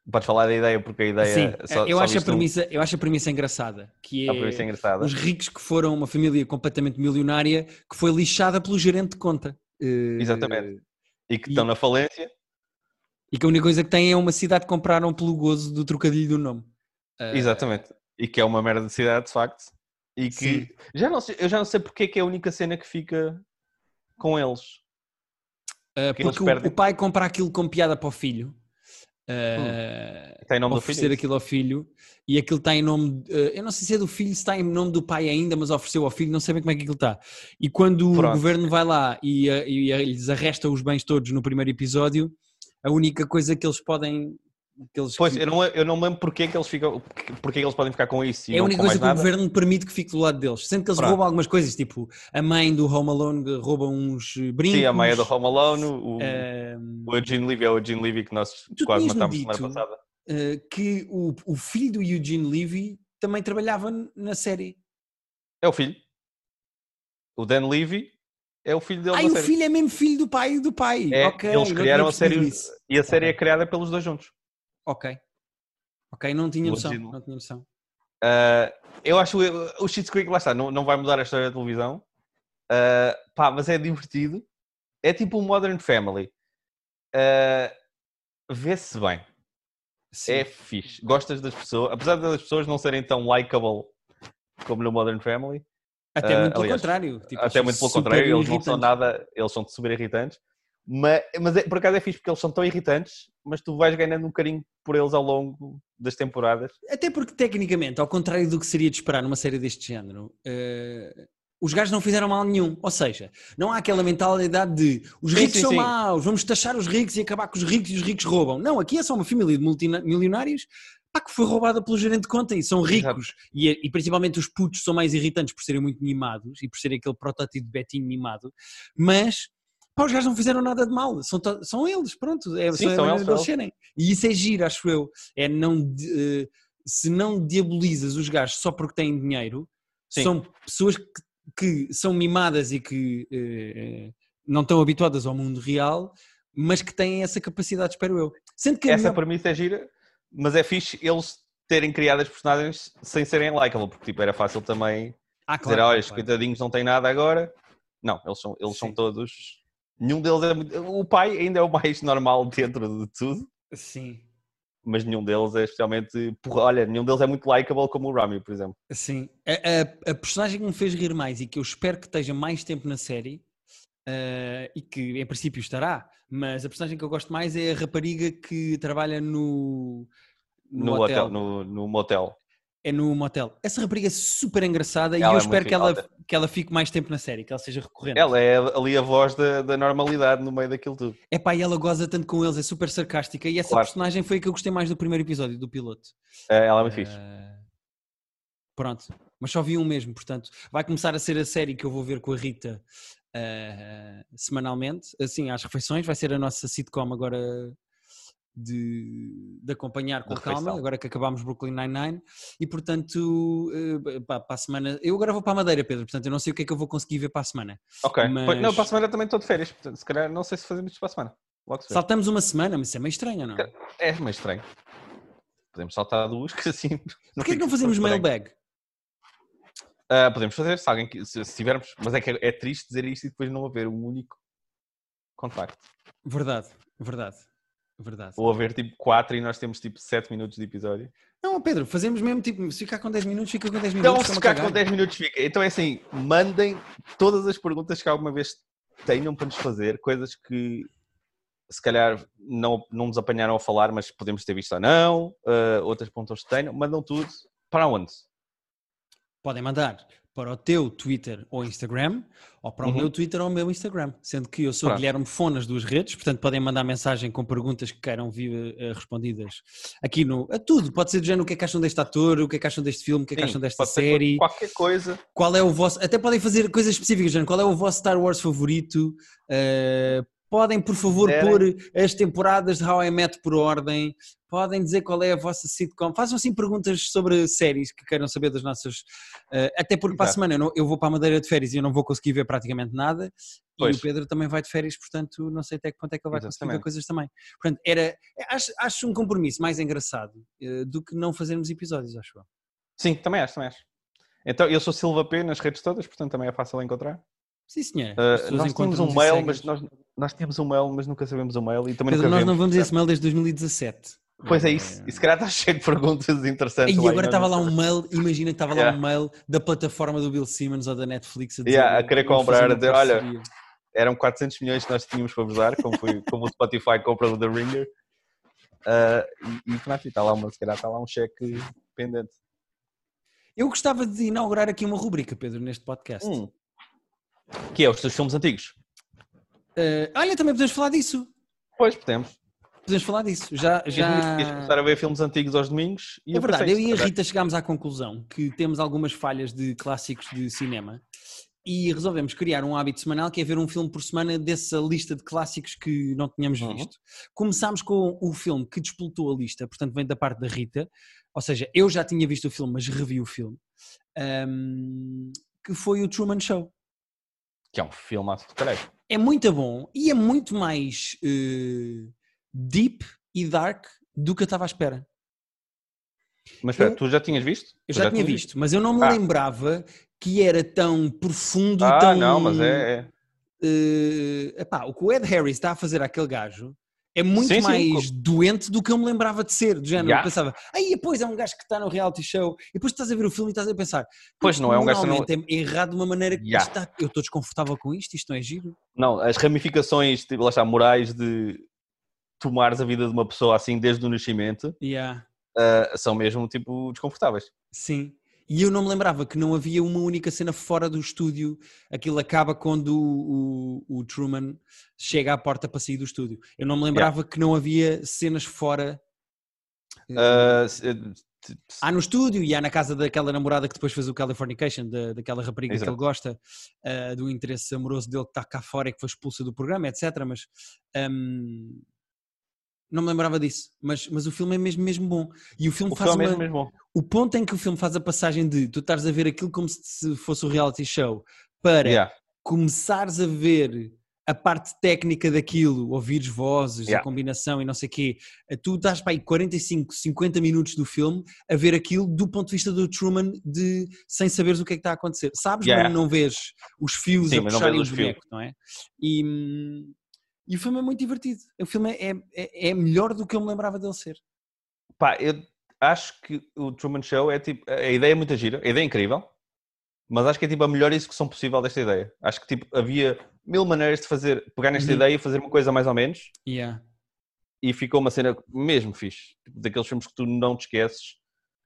Podes falar da ideia porque a ideia Sim, só, eu, só acho a premissa, um... eu acho a premissa engraçada, que é engraçada. os ricos que foram uma família completamente milionária que foi lixada pelo gerente de conta. Eh, Exatamente. E que e, estão na falência. E que a única coisa que têm é uma cidade que compraram pelo gozo do trocadilho do nome. Uh... Exatamente. E que é uma merda de cidade, de facto. E que já não sei, eu já não sei porque é que é a única cena que fica com eles. Uh, porque o, o pai compra aquilo com piada para o filho Uh, oferecer do aquilo ao filho e aquilo está em nome, uh, eu não sei se é do filho, se está em nome do pai ainda, mas ofereceu ao filho, não sei bem como é que aquilo está. E quando Pronto. o governo vai lá e, uh, e, lhes arresta os bens todos no primeiro episódio, a única coisa que eles podem pois, eu, não, eu não me lembro porque é que eles ficam, porque é que eles podem ficar com isso. é a única coisa que nada. o governo permite que fique do lado deles. Sendo que eles Pronto. roubam algumas coisas, tipo a mãe do Home Alone rouba uns brincos. Sim, a mãe é do Home Alone, o, um... o Eugene Levy é o Eugene Levy que nós tu quase matámos semana passada. Uh, que o, o filho do Eugene Levy também trabalhava na série. É o filho. O Dan Levy é o filho dele na o série. filho é mesmo filho do pai do pai. É, ok, eles criaram a série isso. e a série Ok. é criada pelos dois juntos. Ok. Ok, não tinha O noção. Não tinha noção. Uh, eu acho que o Schitt's Creek, lá está, não, não vai mudar a história da televisão. Uh, pá, mas é divertido. É tipo um Modern Family. Uh, Vê-se bem. Sim. É fixe. Gostas das pessoas. Apesar das pessoas não serem tão likable como no Modern Family. Até muito pelo aliás, contrário. Tipo, até muito pelo contrário, eles não são nada. Eles são super irritantes. Mas, mas é, por acaso é fixe porque eles são tão irritantes, mas tu vais ganhando um carinho por eles ao longo das temporadas. Até porque, tecnicamente, ao contrário do que seria de esperar numa série deste género, eh, os gajos não fizeram mal nenhum. Ou seja, não há aquela mentalidade de os Sim, ricos sim, são sim. maus, vamos taxar os ricos e acabar com os ricos e os ricos roubam. Não, aqui é só uma família de multimilionários pá, que foi roubada pelo gerente de conta e são ricos. E, e principalmente os putos são mais irritantes por serem muito mimados e por serem aquele protótipo de Betinho mimado. Mas. Pá, os gajos não fizeram nada de mal, são, são eles, pronto, é, Sim, são maneira eles, deles são serem. E isso é giro, acho eu. É não. de- eh, se não diabolizas os gajos só porque têm dinheiro, Sim. são pessoas que, que são mimadas e que eh, não estão habituadas ao mundo real, mas que têm essa capacidade, espero eu. Sendo que Essa melhor- premissa é gira, mas é fixe eles terem criado as personagens sem serem likable, porque tipo, era fácil também Ah, dizer, claro, olha, claro, os coitadinhos não têm nada agora. Não, eles são, eles são todos. Nenhum deles é muito. O pai ainda é o mais normal dentro de tudo, Sim, mas nenhum deles é especialmente. Porra, olha, nenhum deles é muito likable como o Rami, por exemplo. sim. A, a- a personagem que me fez rir mais e que eu espero que esteja mais tempo na série, eh, e que em princípio estará, mas a personagem que eu gosto mais é a rapariga que trabalha no, No, hotel, no, no motel. É no motel. Essa rapariga é super engraçada e Ela eu é espero que ela, fixe. que ela fique mais tempo na série, que ela seja recorrente. Ela é ali a voz da, da normalidade no meio daquilo tudo. É pá, e ela goza tanto com eles, é super sarcástica. E essa Claro. personagem foi a que eu gostei mais do primeiro episódio, do piloto. É, Ela é muito fixe. Eh, Pronto, mas só vi um mesmo, portanto, vai começar a ser a série que eu vou ver com a Rita eh, semanalmente, assim, às refeições. Vai ser a nossa sitcom agora de, de acompanhar com calma, agora que acabámos Brooklyn Nine-Nine. E portanto, eh, pá, para a semana. Eu agora vou para a Madeira, Pedro, portanto, eu não sei o que é que eu vou conseguir ver para a semana. Ok. mas- Não, para a semana também estou de férias, portanto, se calhar não sei se fazemos isto para a semana. Saltamos uma semana, mas isso é meio estranho, não? Ok. É meio estranho. Podemos saltar duas, que assim. Porquê que não fazemos mailbag? Ah, podemos fazer, se alguém se, se tivermos, mas é que é triste dizer isto e depois não haver um único contacto. Verdade, verdade, verdade. Ou haver tipo 4 e nós temos tipo 7 minutos de episódio. Não, Pedro, fazemos mesmo tipo, se ficar com 10 minutos, fica com 10 minutos. Então, se a ficar com 10 minutos, fica. Então é assim: mandem todas as perguntas que alguma vez tenham para nos fazer, coisas que se calhar não, não nos apanharam a falar, mas podemos ter visto ou não, ah, outras perguntas que tenham, mandam tudo. Para onde? Podem mandar para o teu Twitter ou Instagram, ou para o Uhum. meu Twitter ou o meu Instagram. Sendo que eu sou Pronto. Guilherme Fone nas duas redes, portanto podem mandar mensagem com perguntas que queiram vir eh, respondidas aqui no. A tudo, pode ser do género o que é que acham deste ator, o que é que acham deste filme, o que é que Sim, acham desta série. Qualquer coisa. qual é o vosso. Até podem fazer coisas específicas, género, qual é o vosso Star Wars favorito? Uh, podem, por favor, Quiserem. pôr as temporadas de How I Met por ordem. Podem dizer qual é a vossa sitcom. Façam assim perguntas sobre séries que queiram saber das nossas. uh, até porque para a Exato. semana eu, não- eu vou para a Madeira de férias e eu não vou conseguir ver praticamente nada. Pois. E o Pedro também vai de férias, portanto não sei até que ponto é que ele vai conseguir ver Exatamente. coisas também. Portanto, era, acho, acho um compromisso mais engraçado uh, do que não fazermos episódios, acho eu. Sim, também acho, também acho. Então, eu sou Silva P nas redes todas, portanto também é fácil encontrar. Sim, senhor. Uh, nós tínhamos um mail, mas nós, nós tínhamos um mail, mas nunca sabemos o mail e também Pedro, nós não vemos, vamos a portanto- esse mail desde 2017. Pois é isso. E se calhar está cheio de perguntas interessantes. E lá agora estava não lá um mail, imagina que estava lá Yeah. um mail da plataforma do Bill Simmons ou da Netflix a dizer Yeah, a querer "Vamos comprar, a dizer, olha, parceria." Eram 400 milhões que nós tínhamos para vos dar, como, foi, como o Spotify compra o The Ringer. Uh, e, e e está lá, uma, se calhar está lá um cheque pendente. Eu gostava de inaugurar aqui uma rubrica, Pedro, neste podcast. Hum. Que é os teus filmes antigos. Eh, olha, também podemos falar disso. Pois, podemos. Podemos falar disso. Já, Já... já... começar a ver filmes antigos aos domingos. E É verdade, eu e a Rita chegámos à conclusão que temos algumas falhas de clássicos de cinema e resolvemos criar um hábito semanal que é ver um filme por semana dessa lista de clássicos que não tínhamos Uhum. visto. Começámos com o filme que despoltou a lista, portanto vem da parte da Rita, ou seja, eu já tinha visto o filme, mas revi o filme, ahm, que foi o Truman Show. Que é um filmaço de caralho. É muito bom e é muito mais eh, deep e dark do que eu estava à espera. Mas espera, Eu- tu já tinhas visto? Eu Tu já, tinha tinhas visto, mas eu não me Ah. lembrava que era tão profundo, Ah, tão... não, mas é. é. eh, epá, o que o Ed Harris está a fazer àquele gajo é muito Sim, sim. mais doente do que eu me lembrava de ser. Do género, Yeah. eu pensava, aí depois é um gajo que está no reality show, e depois estás a ver o filme e estás a pensar, Pois não é um gajo que não- é errado de uma maneira que Yeah. está, eu estou desconfortável com isto, isto não é giro. Não, as ramificações, tipo, lá está, morais de tomares a vida de uma pessoa assim desde o nascimento Yeah. ah, são mesmo, tipo, desconfortáveis. Sim. E eu não me lembrava que não havia uma única cena fora do estúdio. Aquilo acaba quando o, o- o Truman chega à porta para sair do estúdio. Eu não me lembrava que não havia cenas fora. se- Há no estúdio e há na casa daquela namorada que depois fez o Californication, da, daquela rapariga Exato. que ele gosta, ah, do interesse amoroso dele que está cá fora e que foi expulsa do programa, etc. Mas ahm, não me lembrava disso. Mas, mas o filme é mesmo, mesmo bom. E o filme o faz filme é uma, mesmo, mesmo bom. o ponto em que o filme faz a passagem de tu estares a ver aquilo como se fosse o reality show para Yeah. começares a ver a parte técnica daquilo, ouvires vozes, a Yeah. combinação e não sei o quê, eh, tu estás para aí 45, 50 minutos do filme a ver aquilo do ponto de vista do Truman de, sem saberes o que é que está a acontecer. Sabes, Yeah. mas não vês os fios Sim, a puxarem o boneco, não é? E, hum, e o filme é muito divertido. O filme é, é, é melhor do que eu me lembrava dele ser. Pá, eu acho que o Truman Show é tipo. A ideia é muito gira, a ideia é incrível, mas acho que é tipo a melhor execução possível desta ideia. Acho que tipo havia mil maneiras de fazer, pegar nesta Uhum. ideia e fazer uma coisa mais ou menos, Yeah. e ficou uma cena mesmo fixe. Tipo, daqueles filmes que tu não te esqueces.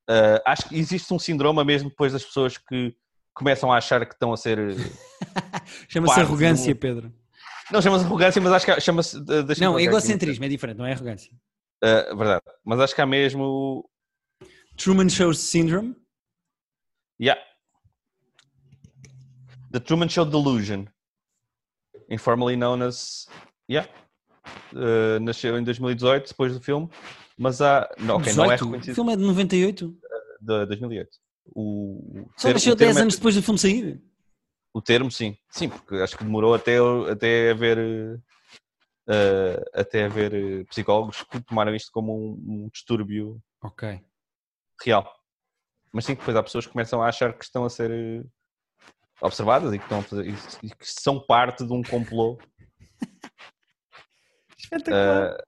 Ah, acho que existe um síndrome mesmo depois das pessoas que começam a achar que estão a ser. Chama-se Parte arrogância, do- Pedro. Não chama-se arrogância, mas acho que chama-se. deixa-me Não, marcar aqui. egocentrismo é diferente, não é arrogância. Ah, verdade. Mas acho que há mesmo. Truman Show Syndrome. Yeah. The Truman Show Delusion. Informally known as. Yeah. Uh, nasceu em 2018, depois do filme. Mas há. Não, ok, não é 18. O reconhecido. filme é de 98. De 2008. O, Só nasceu o termo 10 é- anos depois do filme sair. O termo, sim. Sim, porque acho que demorou até, até haver. uh, até haver uh, psicólogos que tomaram isto como um, um distúrbio Ok. real. Mas sim, depois há pessoas que começam a achar que estão a ser eh, observadas e que, estão fazer, e que são parte de um complô. Espetacular. Ah,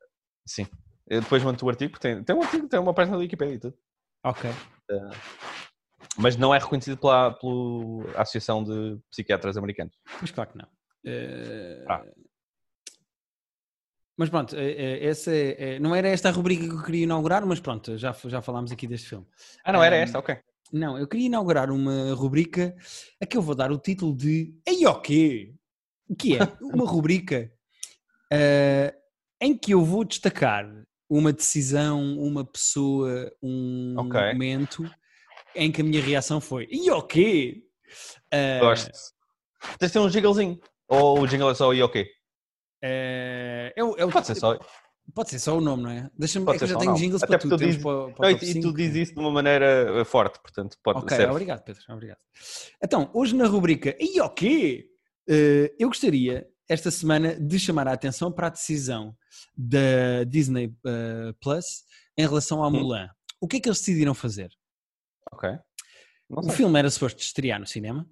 sim. Eu depois mando o artigo, tem, tem um artigo, tem uma página da Wikipedia e tudo. ok. Mas não é reconhecido pela, pela Associação de Psiquiatras Americanos. Mas claro que não. Eh, Ah. Mas pronto, eh, eh, essa é- é- não era esta a rubrica que eu queria inaugurar, mas pronto, já, já falámos aqui deste filme. Ah, não era Ah, esta? Ok. Não, eu queria inaugurar uma rubrica a que eu vou dar o título de Ei, o quê? Que é uma rubrica eh, em que eu vou destacar uma decisão, uma pessoa, um Ok. momento em que a minha reação foi Ei, o quê? Eh, Gosto. Tens de ter um jinglezinho. Ou o jingle é só e ok. eh, é o- é o- Pode ser só. pode ser só o nome, não é? Deixa-me, é que eu já o tenho jingles Até para tu para, para o Não, e, e tu dizes isso de uma maneira eh, forte, portanto pode Ok, ser. obrigado, Pedro. Obrigado. Então, hoje na rubrica E o quê? Eh, eu gostaria, esta semana, de chamar a atenção para a decisão da Disney Plus em relação ao Hum. Mulan. O que é que eles decidiram fazer? Ok. O filme era suposto estrear no cinema.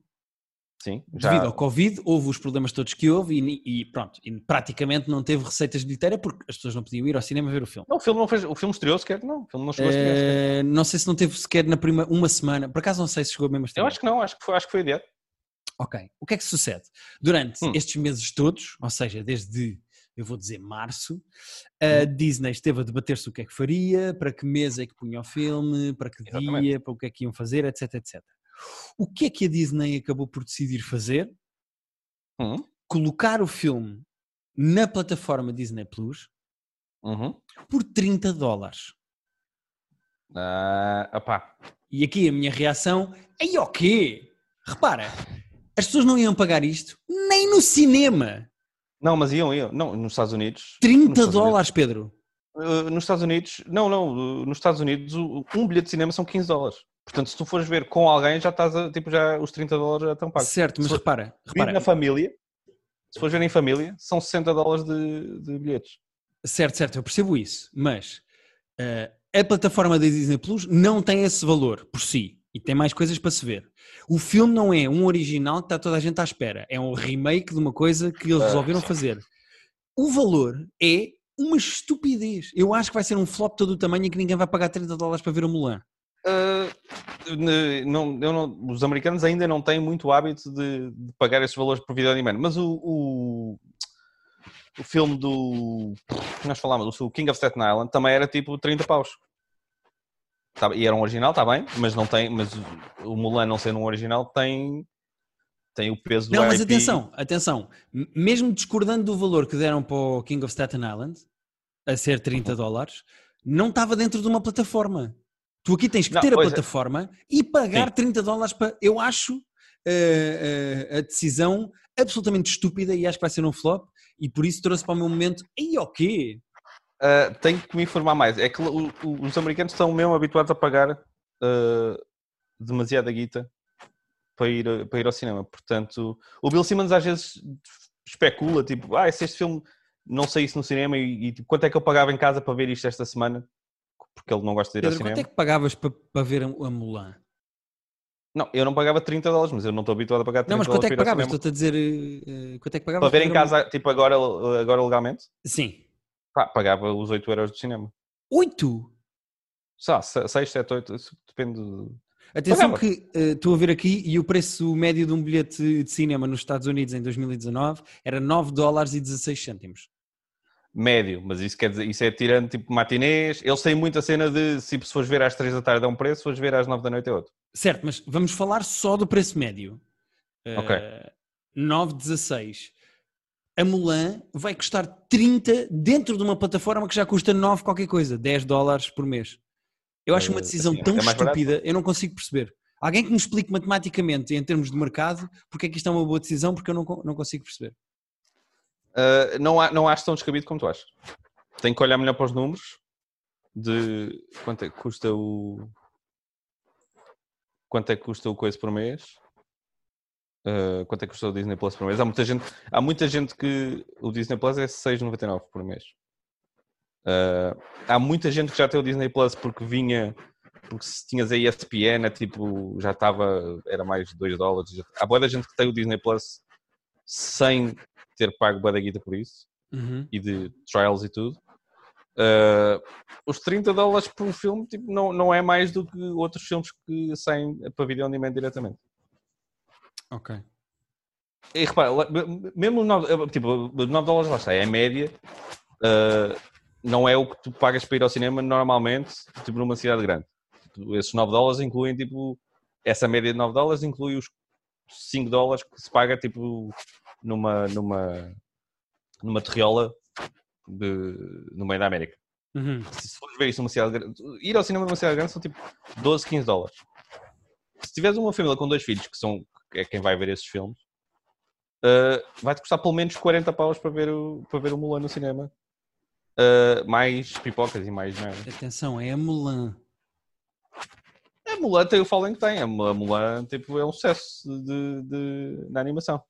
Sim, já. Devido ao Covid, houve os problemas todos que houve e, e pronto, e praticamente não teve receitas de bilheteira porque as pessoas não podiam ir ao cinema ver o filme. Não, o filme não fez. O filme estreou sequer, não. O filme não chegou a estrear sequer. Eh, não sei se não teve sequer na primeira uma semana, por acaso não sei se chegou mesmo a Eu estrear. acho que não, acho que foi, acho que foi adiado. Ok. O que é que sucede? Durante Hum. estes meses todos, ou seja, desde, eu vou dizer, março, a Hum. Disney esteve a debater-se o que é que faria, para que mês é que punha o filme, para que Exatamente. dia, para o que é que iam fazer, etc, etc. O que é que a Disney acabou por decidir fazer? Uhum. Colocar o filme na plataforma Disney Plus Uhum. por 30 dólares. Opá. E aqui a minha reação, aí o quê? Repara, As pessoas não iam pagar isto nem no cinema. Não, mas iam, iam. Não, nos Estados Unidos. 30 Estados dólares, Pedro. Uh, nos Estados Unidos, não, não, uh, nos Estados Unidos o- um bilhete de cinema são 15 dólares. Portanto, se tu fores ver com alguém, já estás a, tipo, já os 30 dólares já estão pagos. Certo, mas Se repara, repara. na família, se fores ver em família, são 60 dólares de, de bilhetes. Certo, certo, eu percebo isso, mas eh, a plataforma da Disney Plus não tem esse valor por si e tem mais coisas para se ver. O filme não é um original que está toda a gente à espera, é um remake de uma coisa que eles Ah, resolveram fazer. O valor é uma estupidez. Eu acho que vai ser um flop todo o tamanho e que ninguém vai pagar 30 dólares para ver o Mulan. Uh, não, não- os americanos ainda não têm muito hábito de, de pagar esses valores por vídeo demand, mas o, o, o filme do nós falámos, o King of Staten Island, também era tipo 30 paus. Tá- e era um original, está bem, mas não tem, mas o- Mulan não sendo um original tem, tem o peso do Não, mas IP. atenção, atenção. Mesmo discordando do valor que deram para o King of Staten Island, a ser 30 dólares, não estava dentro de uma plataforma. Tu aqui tens que Não, ter a é. plataforma e pagar Sim. 30 dólares para. Eu acho eh, eh, a decisão absolutamente estúpida e acho que vai ser um flop e por isso trouxe para o meu momento. E o quê? Uh, tenho que me informar mais. É que o- o- os americanos estão mesmo habituados a pagar uh, demasiada guita para ir, para ir ao cinema. Portanto, o Bill Simmons às vezes especula, tipo, ah, se este filme não saísse no cinema e, e, tipo, quanto é que eu pagava em casa para ver isto esta semana? Porque ele não gosta de ir Pedro, ao quanto cinema. é que pagavas para, para ver a, Mulan? Não, eu não pagava 30 dólares, mas eu não estou habituado a pagar 30 Não, mas quanto é que dólares pagavas? Estou-te a dizer. eh, eh, quanto é que pagavas Para ver em casa, tipo, agora, agora legalmente, Sim. Pá, pagava os 8 euros do cinema. 8? Só, 6, 7, 8, isso depende. Atenção Pagava. que eh, estou a ver aqui e o preço médio de um bilhete de cinema nos Estados Unidos em 2019 era 9 dólares e 16 cêntimos. médio, mas isso quer dizer, isso é tirando tipo matinês. Eles têm muita cena de se fores ver às 3 da tarde é um preço, se fores ver às 9 da noite é outro. Certo, mas vamos falar só do preço médio. Eh, Ok. 9,16. A Mulan vai custar 30 dentro de uma plataforma que já custa 9 qualquer coisa, 10 dólares por mês. Eu acho uma Eh, decisão assim, tão é barato? estúpida, eu não consigo perceber. Alguém que me explique matematicamente, em termos de mercado, porque é que isto é uma boa decisão, porque eu não, não consigo perceber. Uh, não, há, não acho tão descabido como tu achas. Tenho que olhar melhor para os números de quanto é que custa o quanto é que custa o coisa por mês. Uh, quanto é que custa o Disney Plus por mês? Há muita gente, há muita gente que o Disney Plus é 6,99 por mês. Uh, há muita gente que já tem o Disney Plus porque vinha porque se tinhas a ESPN é tipo, já estava, era mais de 2 dólares. Há boa da gente que tem o Disney Plus sem ter pago boa da guita por isso Uhum. e de trials e tudo. Uh, os 30 dólares por um filme tipo, não, não é mais do que outros filmes que saem para vídeo on demand diretamente. Ok. E repara, mesmo os 9, tipo, os 9 dólares lá está, é a média, uh, não é o que tu pagas para ir ao cinema normalmente, tipo numa cidade grande. Tipo, Esses 9 dólares incluem tipo, essa média de 9 dólares inclui os 5 dólares que se paga tipo numa, numa, numa terriola de, no meio da América. Uhum. Se fores ver isso numa cidade grande, ir ao cinema numa cidade grande são tipo 12, 15 dólares. Se tiveres uma família com dois filhos, que são é quem vai ver esses filmes, uh, vai-te custar pelo menos 40 paus para ver o, para ver o Mulan no cinema. Uh, mais pipocas e mais merda. Atenção, é a Mulan. A Mulan tem o following que tem. A Mulan tipo, é um sucesso de, de, na animação.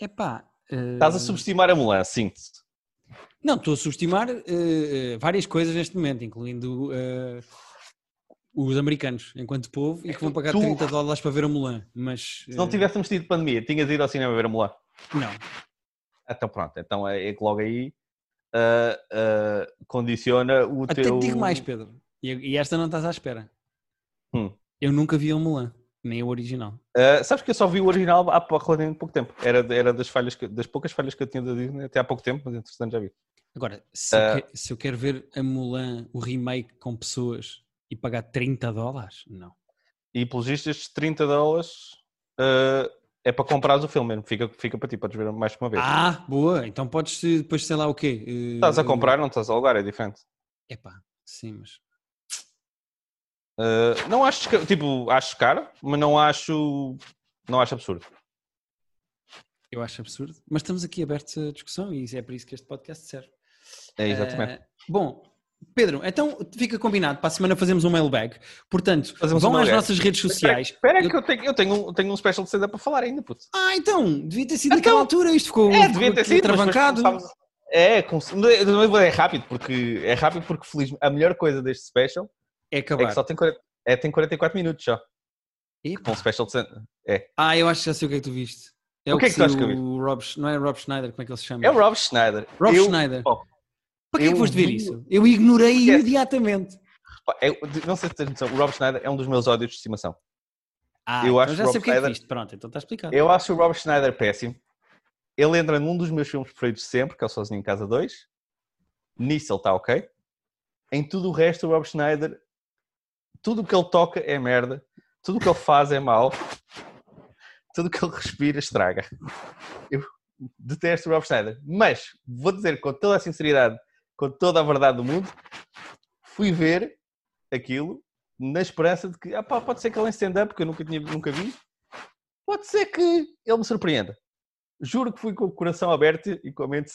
Epá. eh, Estás a subestimar a Mulan, sinto-se. Não, estou a subestimar eh, eh, várias coisas neste momento, incluindo eh, os americanos, enquanto povo, e que vão pagar Tu- 30 dólares para ver a Mulan. Mas. Se não eh, tivéssemos tido pandemia, tinhas ido ao cinema ver a Mulan. Não. Então pronto, então é, é que logo aí ah, ah, condiciona o Até teu... te digo mais, Pedro. E, e esta não estás à espera. Hum. Eu nunca vi a Mulan, nem o original. Ah, sabes que eu só vi o original há relativamente pouco tempo. Era, era das, falhas que- das poucas falhas que eu tinha da Disney até há pouco tempo, mas entretanto já vi. Agora, se, Ah. eu, se eu quero ver a Mulan, o remake com pessoas e pagar 30 dólares, não. E pelos vistos estes 30 dólares ah, é para comprares o filme mesmo. Fica, fica para ti, podes ver mais que uma vez. Ah, boa. Então podes depois, sei lá o quê. eh, Estás a comprar, não estás a alugar, é diferente. Epá, sim, mas. Ah, não acho, tipo, acho caro, mas não acho, não acho absurdo. Eu acho absurdo. Mas estamos aqui abertos à discussão e é por isso que este podcast serve. É exatamente. Bom, Pedro, então fica combinado. Para a semana fazemos um mailbag. Portanto, Fazemos vão um às mailbag. nossas redes sociais. Espera aí Eu- que eu tenho, eu tenho, um, tenho um special de stand para falar ainda, puto. Ah, então, devia ter sido Então, naquela altura. Isto ficou, É, devia ter sido, travancado. É, com- é rápido, porque é rápido porque feliz, a melhor coisa deste special É é acabar. que só tem, 40, é, tem 44 minutos só. Epa. Com um special de. É. Ah, eu acho que já sei o que é que tu viste. É O que é que tu achas que eu vi? o Rob, não é Rob Schneider, como é que ele se chama? É o Rob Schneider. Rob Eu- Schneider. oh, Para que é eu foste ver isso? Eu ignorei Esquece. imediatamente. pá, eu- não sei se tens noção, o Rob Schneider é um dos meus ódios de estimação. Ah, Eu então acho já sei o que é que. Pronto, então está explicado. Eu acho o Rob Schneider péssimo. Ele entra num dos meus filmes preferidos de sempre, que é o Sozinho em Casa 2. Nisso ele está ok. Em tudo o resto, o Rob Schneider, tudo o que ele toca é merda. Tudo o que ele faz é mau. Tudo o que ele respira estraga. Eu detesto o Rob Schneider. Mas, vou dizer com toda a sinceridade, com toda a verdade do mundo, fui ver aquilo na esperança de que, ah pá, pode ser que ele em stand-up, que eu nunca, tinha, nunca vi, pode ser que ele me surpreenda. Juro que fui com o coração aberto e com a mente,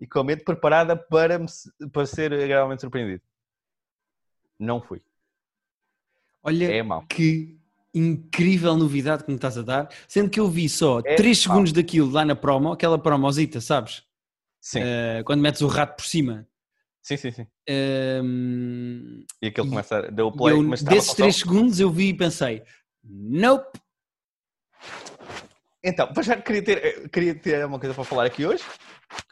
e com a mente preparada para, me, para ser agradavelmente surpreendido. Não fui. Olha É mau. que incrível novidade que me estás a dar. Sendo que eu vi só É 3 mau. segundos daquilo lá na promo, aquela promosita, sabes? Sim, Eh, quando metes o rato por cima. sim, sim, sim. Ehm, E aquilo E- começa a dar o e play, eu, mas desses só 3 som. segundos eu vi e pensei: Nope. Então, já queria ter, eh, queria ter uma coisa para falar aqui hoje,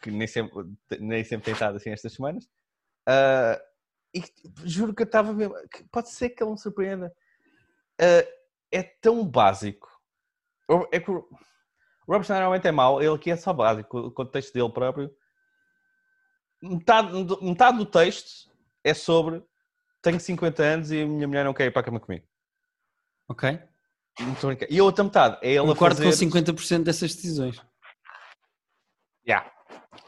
que nem sempre, nem sempre tem estado assim estas semanas. Ah, e juro que eu estava mesmo. Pode ser que ele me surpreenda. Ah, é tão básico. É que o Rob Schneider normalmente é mau, ele aqui é só básico, o contexto dele próprio. Metade, do- metade do texto é sobre tenho 50 anos e a minha mulher não quer ir para a cama comigo. Ok. A. E a outra metade é ele a Concordo fazer... com 50% dessas decisões. Yeah.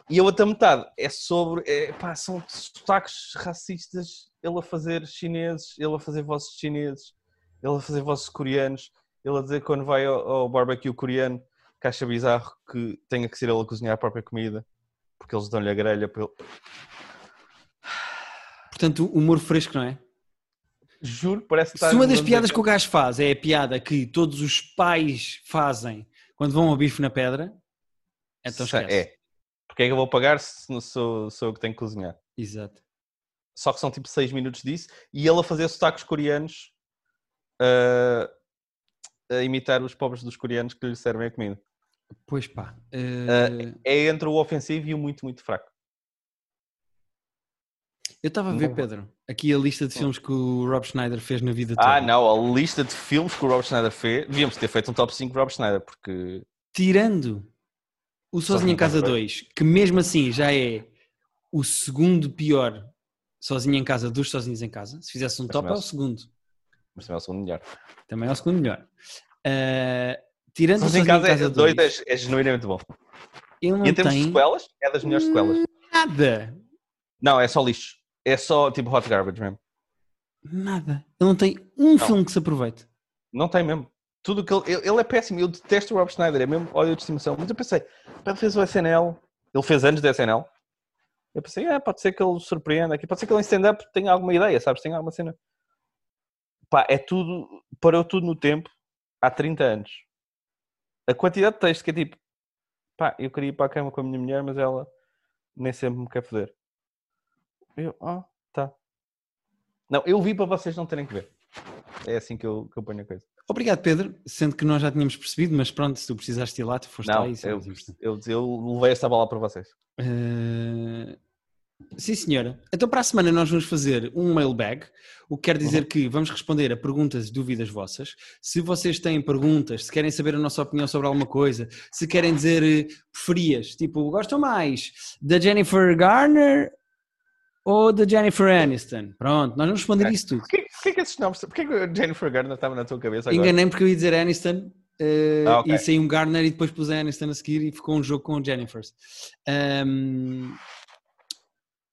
E a outra metade é sobre. É, pá, são sotaques racistas. Ele a fazer chineses, ele a fazer vozes chineses, ele a fazer vozes coreanos, ele a dizer quando vai ao, ao barbecue coreano que acha bizarro que tenha que ser ele a cozinhar a própria comida porque eles dão-lhe a grelha. para ele- Portanto, humor fresco, não é? Juro, parece que está Se uma das piadas que o gajo faz é a piada que todos os pais fazem quando vão ao bife na pedra, então esquece. É. Porque é que eu vou pagar se não sou, sou eu que tenho que cozinhar? Exato. só que são tipo 6 minutos disso, e ele a fazer sotaques coreanos ah, a imitar os pobres dos coreanos que lhe servem a comida. Pois pá. eh, É entre o ofensivo e o muito, muito fraco. eu estava a ver. Pedro, aqui a lista de filmes que o Rob Schneider fez na vida toda. Ah, não, a lista de filmes que o Rob Schneider fez, devíamos ter feito um top 5 de Rob Schneider, porque Tirando o Sozinho em Casa 2, que mesmo assim já é o segundo pior Sozinho em Casa dos Sozinhos em Casa. Se fizesse um Mas top, é é o segundo. mas também é o segundo melhor. Também é o segundo melhor. Eh, tirando em Sozinho em casa, Casa é, dois 2, é, é genuinamente bom. ele não E em termos de sequelas, é das melhores sequelas. nada. Não, é só lixo. É só tipo hot garbage mesmo. Nada. Ele não tem um filme que se aproveite. Não tem mesmo. Tudo que ele, ele, ele é péssimo. Eu detesto o Rob Schneider, é mesmo ódio de estimação. Mas eu pensei, ele fez o SNL, ele fez anos de SNL. Eu pensei, é, pode ser que ele surpreenda aqui, pode ser que ele em stand-up tenha alguma ideia, sabes? Tenha alguma cena. Pá, é tudo, parou tudo no tempo há 30 anos. A quantidade de texto que é tipo, pá, eu queria ir para a cama com a minha mulher, mas ela nem sempre me quer foder. Eu, ah, tá. Não, eu vi para vocês não terem que ver. É assim que eu, que eu ponho a coisa. Obrigado, Pedro. Sendo que nós já tínhamos percebido, mas pronto, se tu precisaste ir lá, tu foste Não, lá isso é eu, eu, eu levei esta bola para vocês. Eh, Sim, senhora. Então, para a semana, nós vamos fazer um mailbag, o que quer dizer Uhum. que vamos responder a perguntas e dúvidas vossas. Se vocês têm perguntas, se querem saber a nossa opinião sobre alguma coisa, se querem dizer eh, preferias, tipo, gostam mais da Jennifer Garner ou da Jennifer Aniston? Pronto, nós vamos responder isso tudo. Porquê, porquê que esses nomes? Porquê que a Jennifer Garner estava na tua cabeça agora? Enganei-me porque eu ia dizer Aniston eh, Ah, ok. e saiu um Garner e depois pus a Aniston a seguir e ficou um jogo com o Jennifers. Ahm,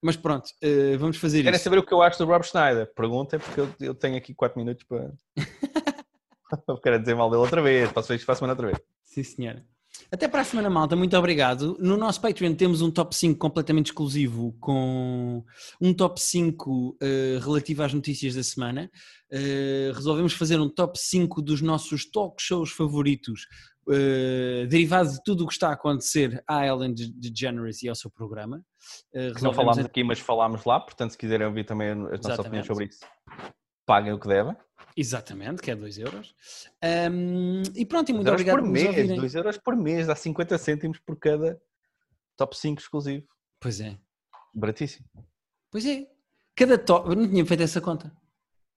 mas pronto, eh, vamos fazer Querem isso. saber o que eu acho do Rob Schneider? Perguntem, porque eu, eu tenho aqui 4 minutos para. eu quero dizer mal dele outra vez. Posso ver isto para a semana outra vez. Sim, senhora. Até para a semana, malta. Muito obrigado. No nosso Patreon temos um top 5 completamente exclusivo com um top 5 uh, relativo às notícias da semana. Uh, resolvemos fazer um top 5 dos nossos talk shows favoritos, uh, derivado de tudo o que está a acontecer à Ellen DeGeneres e ao seu programa. Uh, não falámos aqui, mas falámos lá, portanto, se quiserem ouvir também as nossas opiniões sobre isso, paguem o que devem. Exatamente, que é 2 euros. Um, e pronto, e muito obrigado por mês. 2 euros por mês, dá 50 cêntimos por cada top 5 exclusivo. Pois é. Baratíssimo. Pois é. Cada top. Eu não tinha feito essa conta.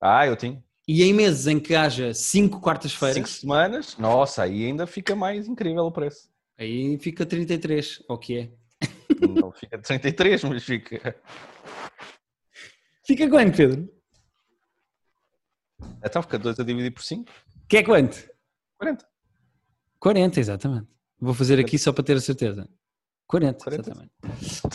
Ah, eu tinha. E em meses em que haja 5 quartas-feiras. 5 semanas, nossa, aí ainda fica mais incrível o preço. Aí fica 33, ou que é? Não fica 33, mas fica. Fica quanto, Pedro? Então fica 2 a dividir por 5. Que é quanto? 40. 40, exatamente. Vou fazer 40. aqui só para ter a certeza. 40, 40. exatamente.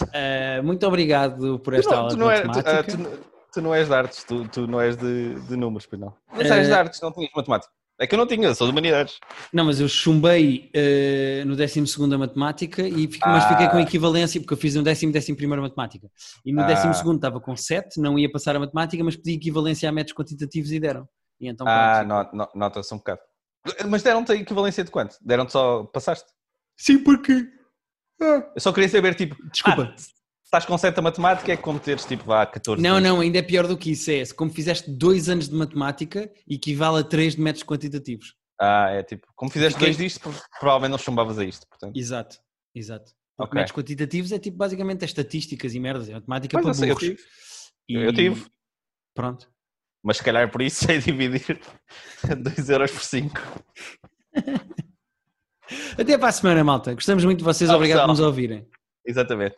Uh, muito obrigado por esta não, aula tu não de é, matemática. Tu, uh, tu, tu, não és de artes, tu, tu não és de, de números, pois não. Mas és de artes, não tinhas matemática. É que eu não tinha, sou de humanidades. Não, mas eu chumbei uh, no 12 a matemática, e fico, ah. mas fiquei com equivalência, porque eu fiz no décimo, décimo primeiro matemática. E no ah. décimo segundo estava com 7, não ia passar a matemática, mas pedi equivalência a métodos quantitativos e deram. E então, ah, nota-se um bocado. Mas deram-te a equivalência de quanto? Deram-te só. Passaste? Sim, porque. Ah. Eu só queria saber, tipo. Desculpa. Ah, estás com certa matemática é como teres tipo vá 14 Não, anos. não, ainda é pior do que isso. É como fizeste dois anos de matemática, equivale a três de métodos quantitativos. Ah, é tipo, como fizeste Fiquei... dois disto, provavelmente não chumbavas a isto. Portanto. Exato, exato. Porque okay. métodos quantitativos é tipo basicamente é estatísticas e merdas, é matemática Mas, para burros. Eu tive. E... eu tive. Pronto. Mas se calhar por isso sei dividir 2 euros por 5. Até para a semana, malta. Gostamos muito de vocês. Obrigado por nos ouvirem. Exatamente.